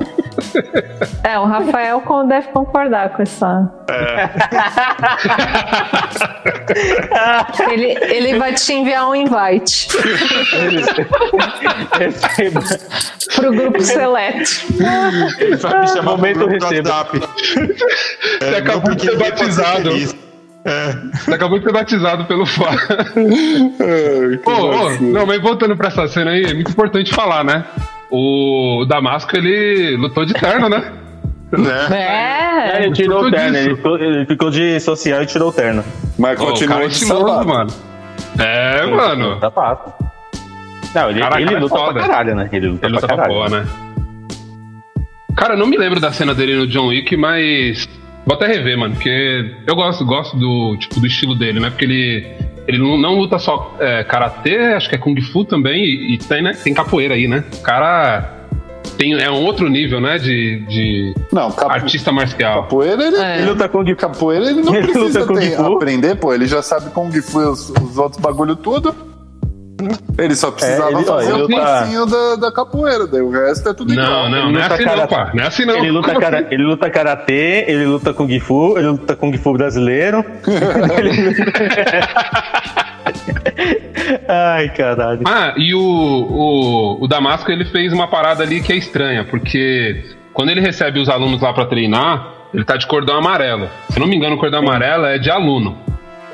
É, o Rafael deve concordar com essa. ele, ele vai te enviar um invite Receba. pro grupo seleto. Ele vai me chamar pro Momento grupo do receba. WhatsApp. Você acabou grupo de ser batizado. feliz. Você acabou de ser batizado pelo Fá. Ô, ô, não, mas voltando pra essa cena aí, é muito importante falar, né? O Damasco, ele lutou de terno, né? Né? É. Ele tirou o terno, ele ficou, ele ficou de social e tirou o terno. Mas Ô, o cara continua é de sapato. mano. É, mano. Tá fácil. Não, ele, Cara, ele cara é luta foda. pra caralho, né? Ele luta Ele pra luta pra caralho. boa, né? Cara, eu não me lembro da cena dele no John Wick, mas. Vou até rever, mano, porque eu gosto, gosto do, tipo, do estilo dele, né? Porque ele. Ele não, não luta só é, karatê, acho que é kung fu também, e, e tem, né, tem capoeira aí, né? O cara tem, é um outro nível, né? De, de Não, capo... artista marcial. capoeira ele, É. Ele luta com o capoeira ele não Ele precisa luta Kung ter- Fu. aprender, pô. Ele já sabe Kung Fu e os, os outros bagulho tudo. Ele só precisava É, ele- ó, fazer ele o luta- passinho da, da capoeira, daí o resto é tudo igual. Não, não, Ele não é assim não, karatê. pá. Não é assim não. Ele luta, cara, ele luta karatê, ele luta kung fu, ele luta kung fu brasileiro. Ele Ai, caralho. Ah, e o, o, o Damasco ele fez uma parada ali que é estranha, porque quando ele recebe os alunos lá pra treinar, ele tá de cordão amarelo. Se não me engano, o cordão amarelo é de aluno.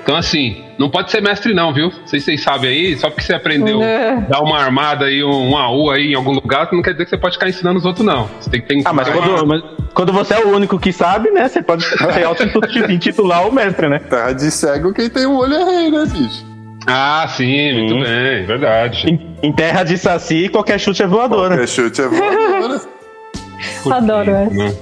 Então, assim, não pode ser mestre, não, viu? Não sei se vocês sabem aí, só porque você aprendeu É. dar uma armada aí, um, um AU aí em algum lugar, não quer dizer que você pode ficar ensinando os outros, não. Você tem que ter Ah, mas quando, mas quando você é o único que sabe, né? Você pode ser auto-intitular o mestre, né? Terra de cego, quem tem o olho é rei, né, bicho? Ah, sim, muito Sim. bem, verdade. Em, em terra de saci, qualquer chute é voadora. Qualquer chute é voadora. Adoro essa. Né?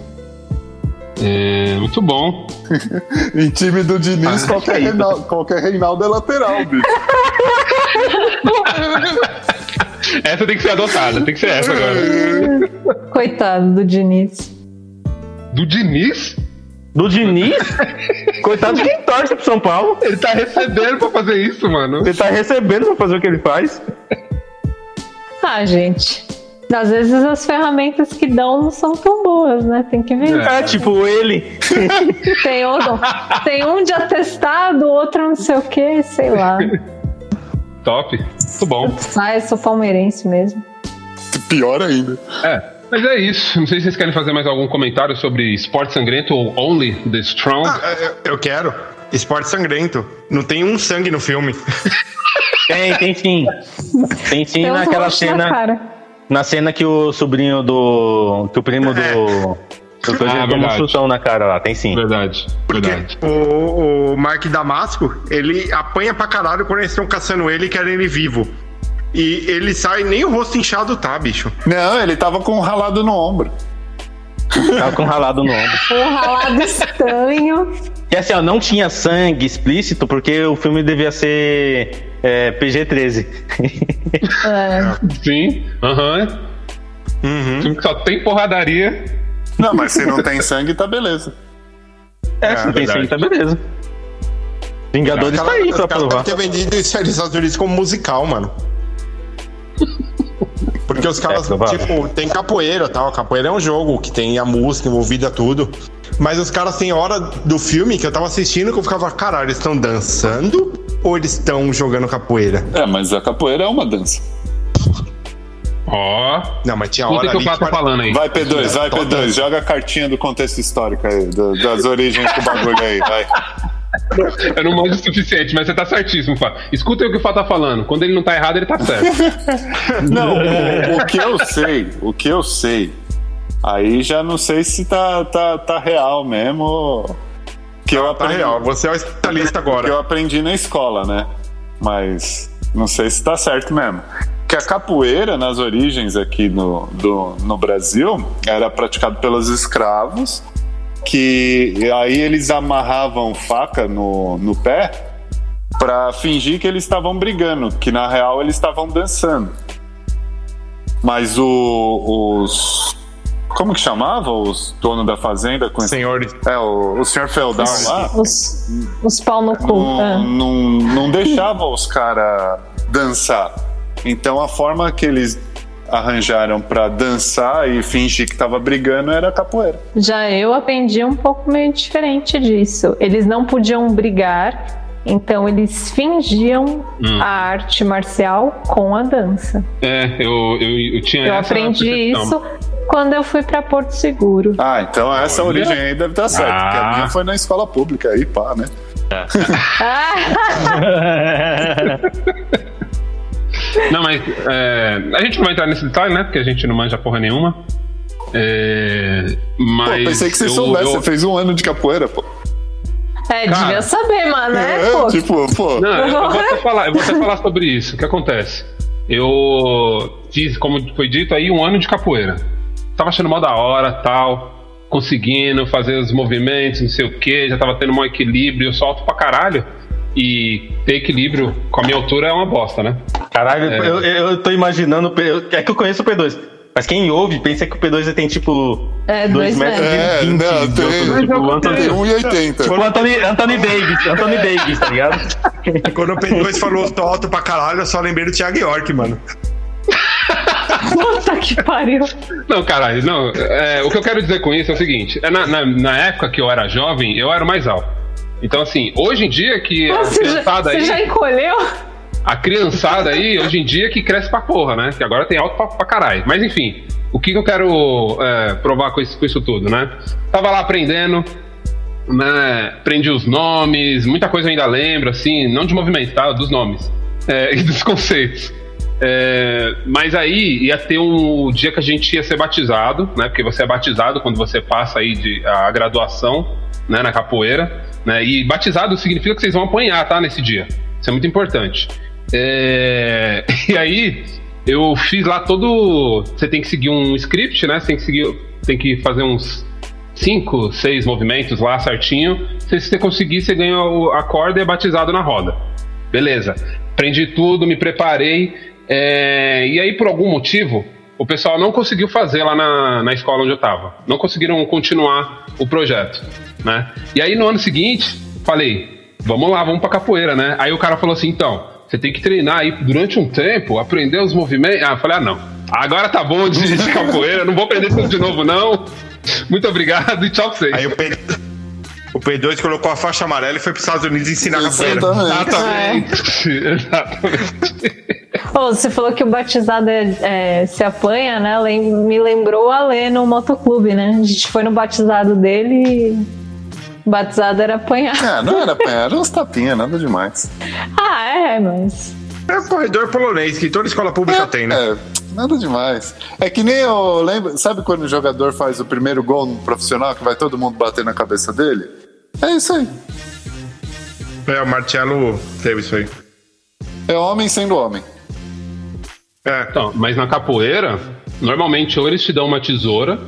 É, muito bom. em time do Diniz, Ah, qualquer. Reinaldo, qualquer Reinaldo é lateral, bicho. Essa tem que ser adotada, tem que ser essa agora. Coitado do Diniz. Do Diniz? Do Diniz? Coitado de quem torce pro São Paulo. Ele tá recebendo pra fazer isso, mano. Ele tá recebendo pra fazer o que ele faz. Ah, gente. Às vezes as ferramentas que dão não são tão boas, né? Tem que ver. É, tipo ele. Tem, outro, tem um de atestado, outro não sei o que, sei lá. Top. Muito bom. Ah, eu sou palmeirense mesmo. Pior ainda. É. Mas é isso. Não sei se vocês querem fazer mais algum comentário sobre esporte sangrento ou Only the Strong. Ah, eu, eu quero. Esporte sangrento. Não tem um sangue no filme. Tem, tem sim. Tem sim Tem naquela na cena. cara. Na cena que o sobrinho do. Que o primo do. Do coisa Ah, toma um chutão na cara lá, tem sim. Verdade. Porque Verdade. o, o Mark Damasco, ele apanha pra caralho quando eles estão caçando ele e querem ele vivo. E ele sai, nem o rosto inchado tá, bicho. Não, ele tava com um ralado no ombro. Tava com um ralado no ombro. Um ralado estranho. E assim, ó, não tinha sangue explícito porque o filme devia ser é, PG-13. É, Sim. Aham. Uhum. Filme que só tem porradaria. Não, mas se não tem sangue, tá beleza. É, se não tem sangue, tá beleza. Vingadores tá aí pra provar. devem ter vendido isso aí nos Estados Unidos como musical, mano. Porque os caras, É tipo, tem capoeira tal. Capoeira é um jogo que tem a música envolvida, tudo. Mas os caras têm hora do filme que eu tava assistindo que eu ficava, caralho, eles estão dançando ou eles estão jogando capoeira? É, mas a capoeira é uma dança. Ó. Não, mas tinha hora que o ali Pato tá pare- falando aí. Vai, P2, vai, Tô P2. dança. Joga a cartinha do contexto histórico aí, do- das origens do bagulho aí, vai. Eu não manjo o suficiente, mas você tá certíssimo, Fá. Escuta aí o que o Fá tá falando. Quando ele não tá errado, ele tá certo. Não, o, o que eu sei, o que eu sei, aí já não sei se tá, tá, tá real mesmo. Que eu Tá aprendi, real, você é o especialista que agora. eu aprendi na escola, né? Mas não sei se tá certo mesmo. Que a capoeira, nas origens aqui no, do, no Brasil, era praticado pelos escravos, que aí eles amarravam faca no, no pé para fingir que eles estavam brigando, que na real eles estavam dançando. Mas o- os. Como que chamava os donos da fazenda? Com esse- Senhores, é, o, o senhor Feudal lá os, os pau no cu. não, é. não, não deixava os caras dançar. Então a forma que eles arranjaram pra dançar e fingir que tava brigando era capoeira. Já eu aprendi um pouco meio diferente disso. Eles não podiam brigar, então eles fingiam Hum. a arte marcial com a dança. É, eu, eu, eu tinha Eu essa aprendi percepção. isso quando eu fui para Porto Seguro. Ah, então essa Olha. origem aí deve estar certa, porque a Ah. minha foi na escola pública aí, pá, né? Ah, Não, mas é, a gente não vai entrar nesse detalhe, né? Porque a gente não manja porra nenhuma. É, Pô, mas pensei que você eu- soubesse, eu- você fez um ano de capoeira, pô. é, Cara. devia saber, mano, né? É, Pô, tipo, pô. Não, eu, eu vou até falar, eu vou até falar sobre isso. O que acontece? Eu fiz, como foi dito aí, um ano de capoeira. Tava achando mó da hora, tal. Conseguindo fazer os movimentos, não sei o que, já tava tendo um equilíbrio, eu solto pra caralho. E ter equilíbrio com a minha altura é uma bosta, né? Caralho, É. eu, eu tô imaginando. eu- É que eu conheço o P2. Mas quem ouve pensa que o P2 tem tipo. É, 2 dois metros. É, e 20 não, de tem- altura, tipo, o Anthony, Tem 1,80. tipo o Anthony, Anthony Davis, Anthony Davis, tá ligado? quando o P2 falou tô alto pra caralho, eu só lembrei do Thiago York, mano. Puta que pariu. Não, caralho, não. é, o que eu quero dizer com isso é o seguinte: é na, na, na época que eu era jovem, eu era o mais alto. Então, assim, hoje em dia que a Você, já, você aí. já encolheu? A criançada aí, hoje em dia, que cresce pra porra, né? Que agora tem alto pra, pra caralho. Mas enfim, o que, que eu quero é, provar com isso, com isso tudo, né? Tava lá aprendendo, né? Aprendi os nomes, muita coisa eu ainda lembro, assim, não de movimento, tá? Dos nomes é, e dos conceitos. É, mas aí ia ter um dia que a gente ia ser batizado, né? Porque você é batizado quando você passa aí de, a graduação, né? Na capoeira, né? E batizado significa que vocês vão apanhar, tá? Nesse dia. Isso é muito importante. É, e aí eu fiz lá todo. Você tem que seguir um script, né? Você tem que seguir, tem que fazer uns cinco, seis movimentos lá certinho. Se você conseguir, você ganha a corda e é batizado na roda. Beleza. Aprendi tudo, me preparei. É, e aí, por algum motivo, o pessoal não conseguiu fazer lá na, na escola onde eu tava. Não conseguiram continuar o projeto, né? E aí no ano seguinte, falei, vamos lá, vamos pra capoeira, né? Aí o cara falou assim, então, você tem que treinar aí durante um tempo, aprender os movimentos. Ah, eu falei, ah, não. Agora tá bom de, de capoeira, não vou aprender tudo de novo, não. Muito obrigado e tchau pra vocês. Aí o P... O P2 colocou a faixa amarela e foi pros Estados Unidos ensinar capoeira. Exatamente. Exatamente. Ô, você falou que o batizado é, é, se apanha, né? Lem- Me lembrou o Alê no motoclube, né? A gente foi no batizado dele e o batizado era apanhar. É, não era apanhar, era uns tapinhas, nada demais. Ah, é, mas. É o corredor polonês, que toda escola pública tem, né? É, nada demais. É que nem eu lembro. Sabe quando o jogador faz o primeiro gol no profissional que vai todo mundo bater na cabeça dele? É isso aí. É, o Marcelo teve isso aí. É homem sendo homem. É. Então, mas na capoeira, normalmente ou eles te dão uma tesoura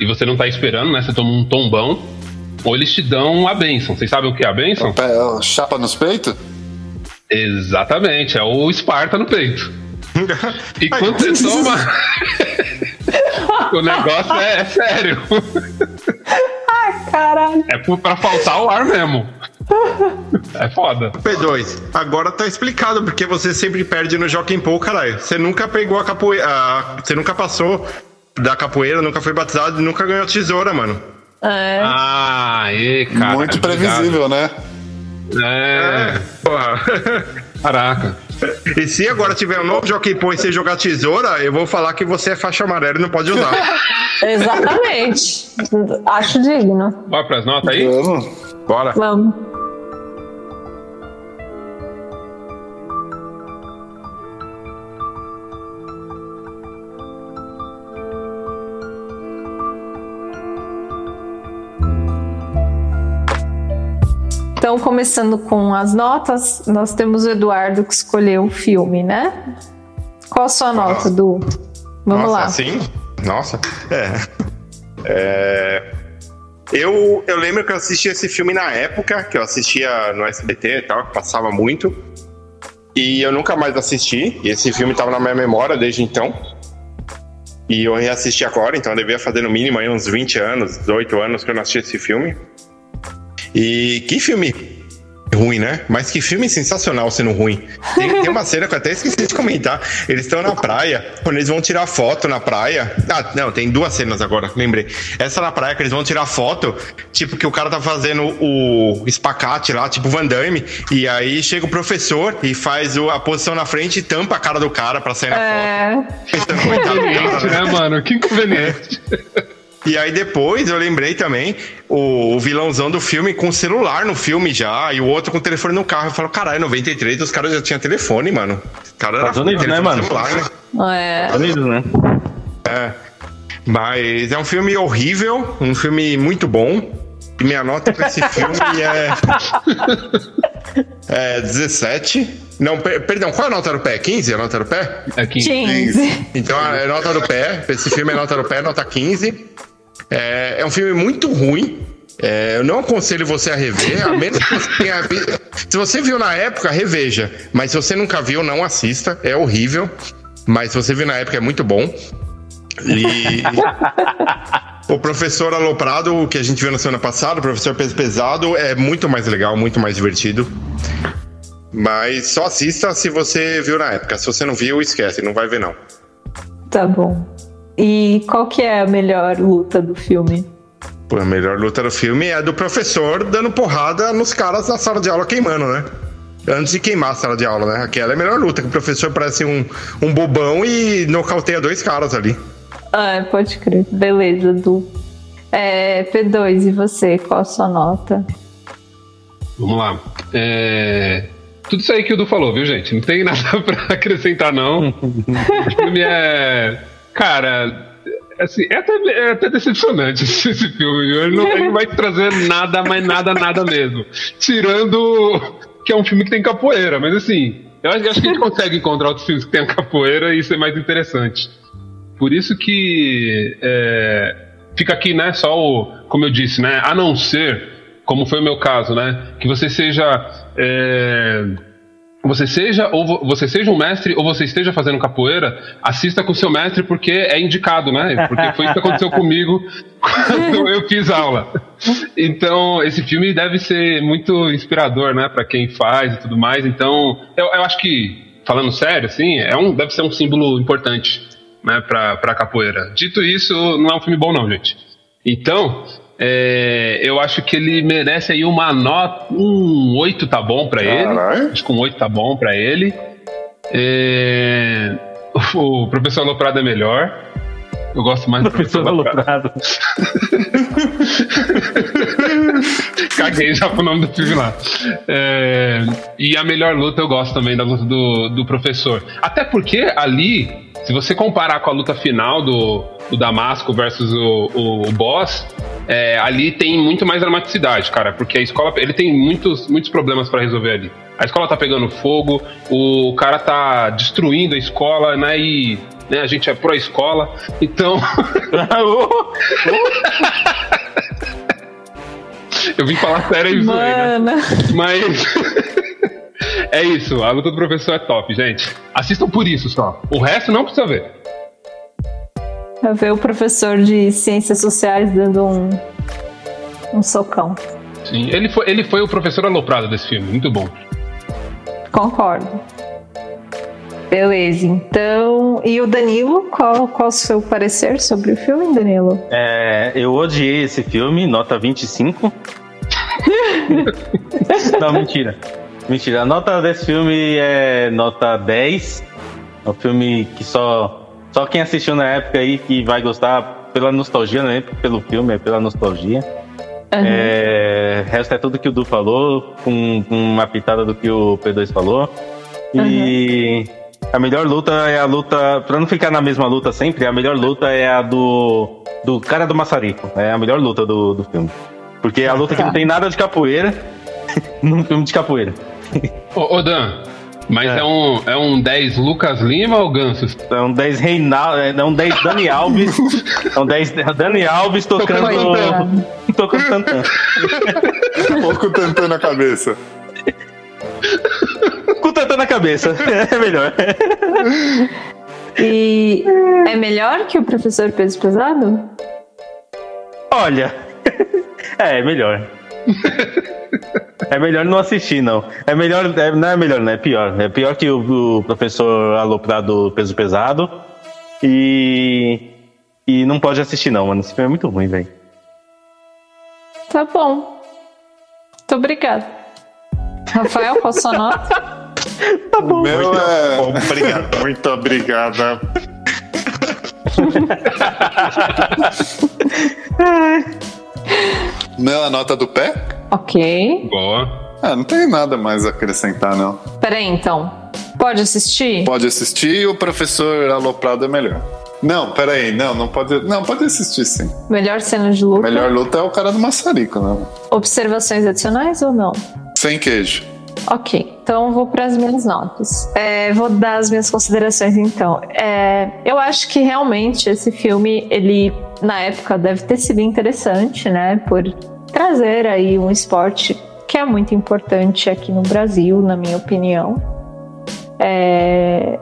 e você não tá esperando, né? Você toma um tombão, ou eles te dão a benção. Vocês sabem o que é a benção? Pé- Chapa nos peitos? Exatamente, é o Esparta no peito. E Ai, quando você toma. o negócio é, é sério. Ah, caralho. É pra faltar o ar mesmo. É foda. P2, agora tá explicado porque você sempre perde no Jockey Pô, caralho. Você nunca pegou a capoeira. a- Você nunca passou da capoeira, nunca foi batizado e nunca ganhou tesoura, mano. É. Ah, e, cara. Muito previsível, né? É. Porra. Caraca. E se agora tiver um novo Jockey Pô e você jogar tesoura, eu vou falar que você é faixa amarela e não pode usar. Exatamente. Acho digno. Bora pras notas aí? Vamos. Bora. Vamos. Então, começando com as notas, nós temos o Eduardo que escolheu o filme, né? Qual a sua nota, Du? Vamos Nossa, lá. Assim? Nossa. É. É, Eu, eu lembro que eu assisti esse filme na época, que eu assistia no SBT e tal, que passava muito. E eu nunca mais assisti. E esse filme tava na minha memória desde então. E eu reassisti agora, então eu devia fazer no mínimo aí uns 20 anos, 18 anos que eu não assisti esse filme. E que filme ruim, né? Mas que filme sensacional sendo ruim. Tem, tem uma cena que eu até esqueci de comentar. Eles estão na praia, quando eles vão tirar foto na praia. Ah, não, tem duas cenas agora, lembrei. Essa na praia que eles vão tirar foto, tipo que o cara tá fazendo o espacate lá, tipo Van Damme, e aí chega o professor e faz o- a posição na frente e tampa a cara do cara pra sair na foto. É, Pensando, coitado do Inconveniente, cara, né? né, mano? Que inconveniente. E aí depois eu lembrei também o, o vilãozão do filme com celular no filme já, e o outro com o telefone no carro. Eu falo, caralho, 93 os caras já tinham telefone, mano. Os caras Estados Unidos, né, mano? celular, né? é. Unidos, né? É. Mas é um filme horrível, um filme muito bom. E minha nota pra esse filme é. É 17. Não, per- perdão, qual é a nota do pé? 15? A nota do pé? É 15. 15. Então a nota do pé, esse filme é nota do pé, nota 15. É, é um filme muito ruim. É, eu não aconselho você a rever, a menos que você tenha. Se você viu na época, reveja. Mas se você nunca viu, não assista. É horrível. Mas se você viu na época, é muito bom. E. O professor Aloprado, que a gente viu na semana passada, o professor Peso Pesado, é muito mais legal, muito mais divertido. Mas só assista se você viu na época. Se você não viu, esquece, não vai ver não. Tá bom. E qual que é a melhor luta do filme? Pô, a melhor luta do filme é a do professor dando porrada nos caras na sala de aula queimando, né? Antes de queimar a sala de aula, né? Aquela é a melhor luta, que o professor parece um, um bobão e nocauteia dois caras ali. Ah, pode crer. Beleza, Du. É, P2, e você? Qual a sua nota? Vamos lá. É, Tudo isso aí que o Du falou, viu, gente? Não tem nada pra acrescentar, não. o filme é. Cara, assim, é até, é até decepcionante esse, filme? Ele não, ele vai trazer nada, mas nada, nada mesmo. Tirando que é um filme que tem capoeira, mas assim, eu acho, que a gente consegue encontrar outros filmes que tenham capoeira e ser mais interessante. Por isso que é, fica aqui, né, só o, como eu disse, né, a não ser, como foi o meu caso, né, que você seja é, você seja ou vo- você seja um mestre ou você esteja fazendo capoeira, assista com o seu mestre porque é indicado, né? Porque foi isso que aconteceu comigo quando eu fiz aula. Então, esse filme deve ser muito inspirador, né, para quem faz e tudo mais. Então, eu, eu acho que falando sério, assim, é um deve ser um símbolo importante, né, para para capoeira. Dito isso, não é um filme bom não, gente. Então, é, eu acho que ele merece aí uma nota. Um 8 tá bom pra ele. Caralho. Acho que um 8 tá bom pra ele. É, o professor Aloprado é melhor. Eu gosto mais do Professor professor Aloprado. aloprado. Caguei já pro nome do filme lá. É, e a melhor luta eu gosto também da luta do, do professor. Até porque ali, se você comparar com a luta final do, do Damasco versus o, o, o boss, é, ali tem muito mais dramaticidade, cara. Porque a escola ele tem muitos, muitos problemas pra resolver ali. A escola tá pegando fogo, o cara tá destruindo a escola, né? E né, a gente é pró-escola. Então. eu vim falar sério zoei, né? Mano, Mas. é isso, a luta do professor é top, gente. Assistam por isso só. O resto não precisa ver. Eu ver o professor de ciências sociais dando um, um socão. Sim, ele foi, ele foi o professor aloprado desse filme, muito bom. Concordo. Beleza, então. E o Danilo, qual, qual o seu parecer sobre o filme, Danilo? É, eu odiei esse filme, nota 25. Não, mentira. Mentira. A nota desse filme é nota 10. É um filme que só, só quem assistiu na época aí que vai gostar pela nostalgia, não é pelo filme, é pela nostalgia. Aham. É, resto é tudo que o Du falou, com, com uma pitada do que o P2 falou. E a melhor luta é a luta. Pra não ficar na mesma luta sempre, a melhor luta é a do. Do cara do maçarico. É a melhor luta do, do filme. Porque é a luta que não tem nada de capoeira num filme de capoeira. Ô, ô Dan, mas é. É. um, é um 10 Lucas Lima ou Gansos? É um 10 Reinaldo. É um 10 Dani Alves. É um 10 Dani Alves tocando. Coitado. tocando tantã. Pouco tantando na cabeça. Com o tantã na cabeça. É melhor. E é melhor que o professor peso pesado? Olha. É, é melhor. É melhor não assistir, não. É melhor, é- não é melhor, não é pior. É pior que o, o professor aloprado peso pesado. E. E não pode assistir, não, mano. Esse filme é muito ruim, velho. Tá bom. Muito obrigada. Rafael, qual a sua nota? Tá bom. Meu Muito é. bom, obrigado. Muito obrigada. Meu, a nota do pé? Ok. Boa. Ah, não tem nada mais a acrescentar, não. Peraí, então. Pode assistir? Pode assistir o professor Aloprado é melhor. Não, peraí, não, não pode. Não, pode assistir sim. Melhor cena de luta? Melhor luta é o cara do maçarico, né? Observações adicionais ou não? Sem queijo. Ok, então vou para as minhas notas. É, vou dar as minhas considerações então. É, eu acho que realmente esse filme, ele na época deve ter sido interessante, né? Por trazer aí um esporte que é muito importante aqui no Brasil, na minha opinião. É,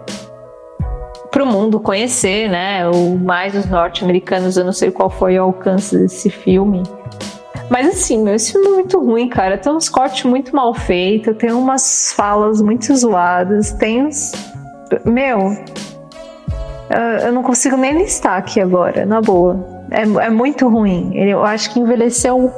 para o mundo conhecer, né? O mais os norte-americanos, eu não sei qual foi o alcance desse filme. Mas assim, meu, esse filme é muito ruim, cara. Tem uns cortes muito mal feitos, tem umas falas muito zoadas, tem uns. Meu. eu- não consigo nem listar aqui agora, na boa. É, é muito ruim. Eu acho que envelheceu.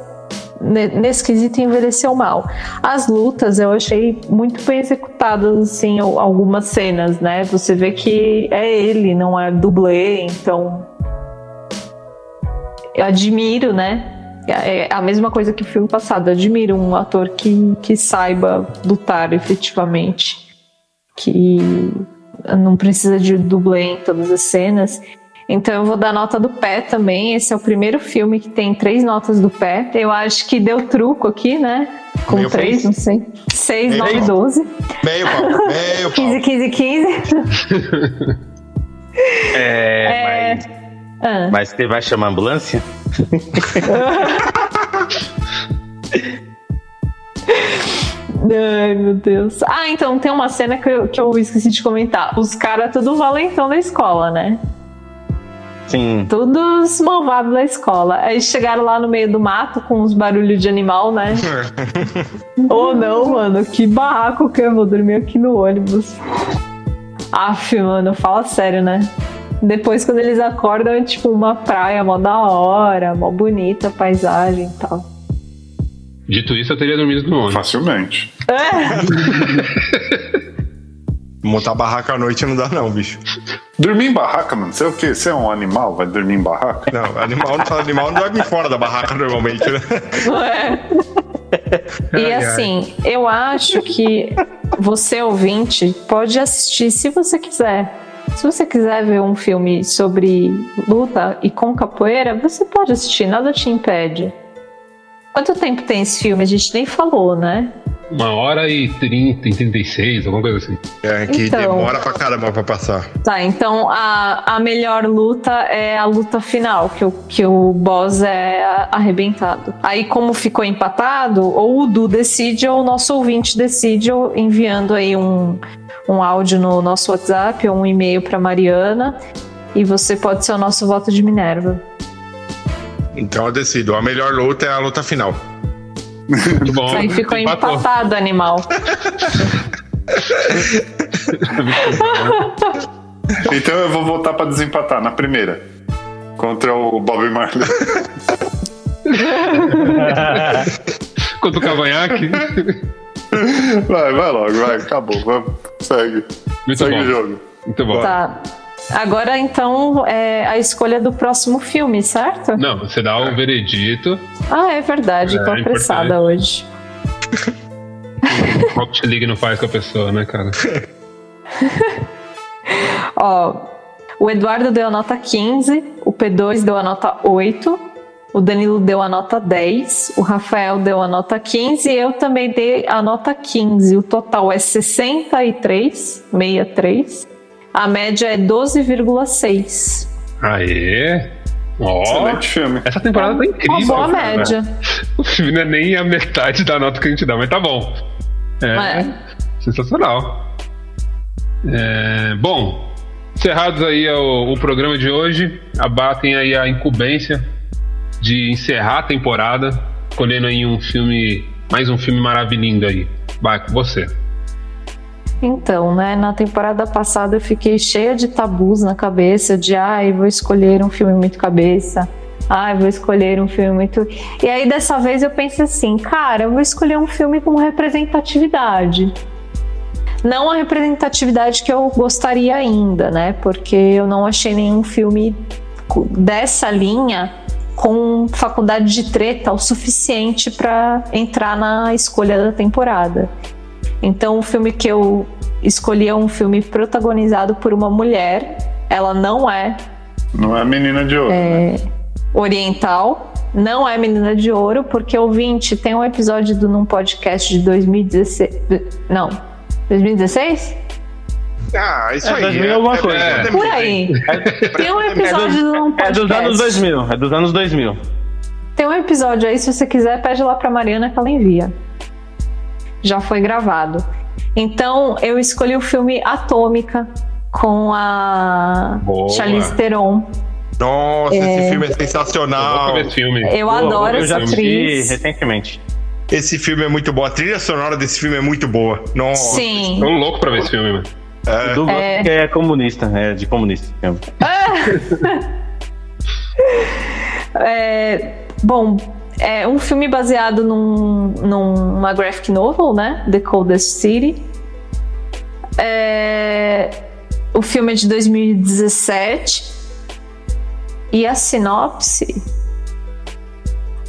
ne- Nesse quesito, envelheceu mal. As lutas eu achei muito bem executadas, assim, al- algumas cenas, né? Você vê que é ele, não é dublê, então. Eu admiro, né? É a mesma coisa que o filme passado. Admiro um ator que, que saiba lutar efetivamente. Que não precisa de dublê em todas as cenas. Então eu vou dar nota do pé também. Esse é o primeiro filme que tem três notas do pé. Eu acho que deu truco aqui, né? Com Meio três, não sei. Seis, Meio nove, pau. doze. Meio pau, meio pau. 15, 15, 15. É, Ah, Mas, mas você vai chamar a ambulância? Ai, meu Deus. Ah, então tem uma cena que eu, que eu esqueci de comentar. Os caras tudo valentão da escola, né? Sim. Todos malvados da escola. Aí chegaram lá no meio do mato com uns barulhos de animal, né? Ou não, mano, que barraco que eu vou dormir aqui no ônibus. Aff, mano, fala sério, né? Depois, quando eles acordam, é tipo uma praia mó da hora, mó bonita a paisagem e tal. Dito isso, eu teria dormido no ônibus. Facilmente. Montar barraca à noite não dá, não, bicho. Dormir em barraca, mano. Você é o quê? Você é um animal? Vai dormir em barraca? Não, animal, não- animal não dorme fora da barraca normalmente, né? Não é? E assim, eu acho que você ouvinte pode assistir se você quiser. Se você quiser ver um filme sobre luta e com capoeira, você pode assistir, nada te impede. Quanto tempo tem esse filme? A gente nem falou, né? Uma hora e trinta, e 36, alguma coisa assim. É, que Então. demora pra caramba pra passar. Tá, então a, a melhor luta é a luta final, que o, que o boss é arrebentado. Aí, como ficou empatado, ou o Du decide ou o nosso ouvinte decide, ou enviando aí um, um áudio no nosso WhatsApp ou um e-mail pra Mariana. E você pode ser o nosso voto de Minerva. Então eu decido. A melhor luta é a luta final. Muito bom. Aí ficou Empatou. empatado, animal. Então eu vou voltar pra desempatar na primeira. Contra o Bob Marley. Contra o cavanhaque. Vai, vai logo, vai. Acabou. Vamos. Segue. Muito Segue bom. o jogo. Muito bom. Tá. Agora, então, é a escolha do próximo filme, certo? Não, você dá o veredito. Ah, é verdade. É, tô é apressada hoje. Rocket League não faz com a pessoa, né, cara? Ó, o Eduardo deu a nota 15, o P2 deu a nota 8, o Danilo deu a nota 10, o Rafael deu a nota 15 e eu também dei a nota 15. O total é 63, 63. A média é 12,6. Aê! Ó, Excelente filme. essa temporada tá incrível. Uma boa cara. média. O filme não é nem a metade da nota que a gente dá, mas tá bom. É, É. sensacional. É, bom, encerrados aí o, o programa de hoje, abatem aí a incumbência de encerrar a temporada, escolhendo aí um filme, mais um filme maravilhoso aí. Vai, com você. Então, né, na temporada passada eu fiquei cheia de tabus na cabeça, de ai, vou escolher um filme muito cabeça, ai, vou escolher um filme muito. E aí dessa vez eu pensei assim, cara, eu vou escolher um filme com representatividade. Não a representatividade que eu gostaria ainda, né? Porque eu não achei nenhum filme dessa linha com faculdade de treta o suficiente para entrar na escolha da temporada. Então, o filme que eu escolhi é um filme protagonizado por uma mulher. Ela não é, Não é menina de ouro. né? oriental, não é menina de ouro, porque ouvinte tem um episódio do num podcast de 2016. Não, 2016? Ah, isso É, aí. 2000 alguma coisa. É. Por aí. Tem um episódio do num É dos anos 2000. É dos anos 2000. Tem um episódio aí, se você quiser, pede lá pra Mariana que ela envia. Já foi gravado. Então, eu escolhi o filme Atômica com a Boa. Charlize Theron. Nossa, esse filme é Eu vou sensacional. esse filme. Eu Boa, adoro eu essa atriz. recentemente. Esse filme é muito bom. A trilha sonora desse filme é muito boa. Nossa. Sim. Tô louco pra ver esse filme, mano. É. O gosta É. que é comunista, é de comunista. filme. É, bom, é um filme baseado num, numa graphic novel, né? The Coldest City. É, o filme é de 2017. E a sinopse.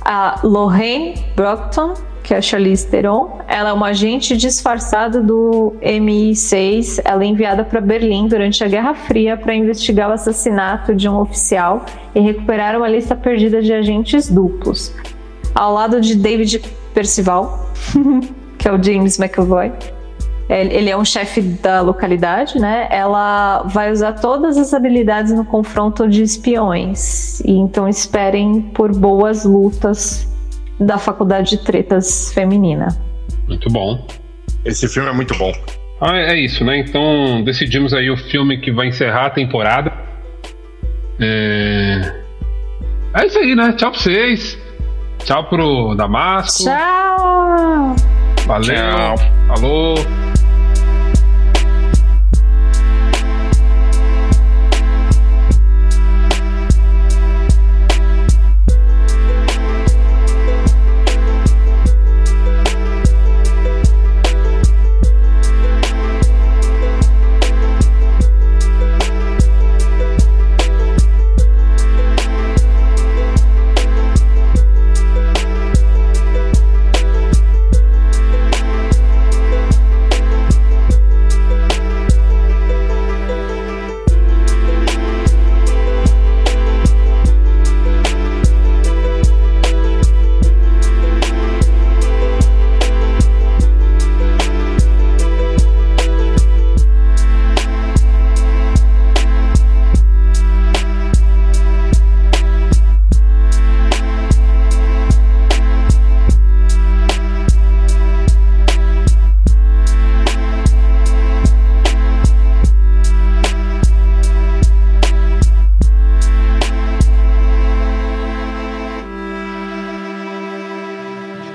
A Lorraine Brockton, que é a Charlize Theron, ela é uma agente disfarçada do MI6. Ela é enviada para Berlim durante a Guerra Fria para investigar o assassinato de um oficial e recuperar uma lista perdida de agentes duplos. Ao lado de David Percival, que é o James McAvoy. Ele é um chefe da localidade, né? Ela vai usar todas as habilidades no confronto de espiões. E então esperem por boas lutas da faculdade de tretas feminina. Muito bom. Esse filme é muito bom. Ah, é isso, né? Então decidimos aí o filme que vai encerrar a temporada. É, é isso aí, né? Tchau pra vocês. Tchau pro Damasco. Tchau! Valeu. Tchau. Falou.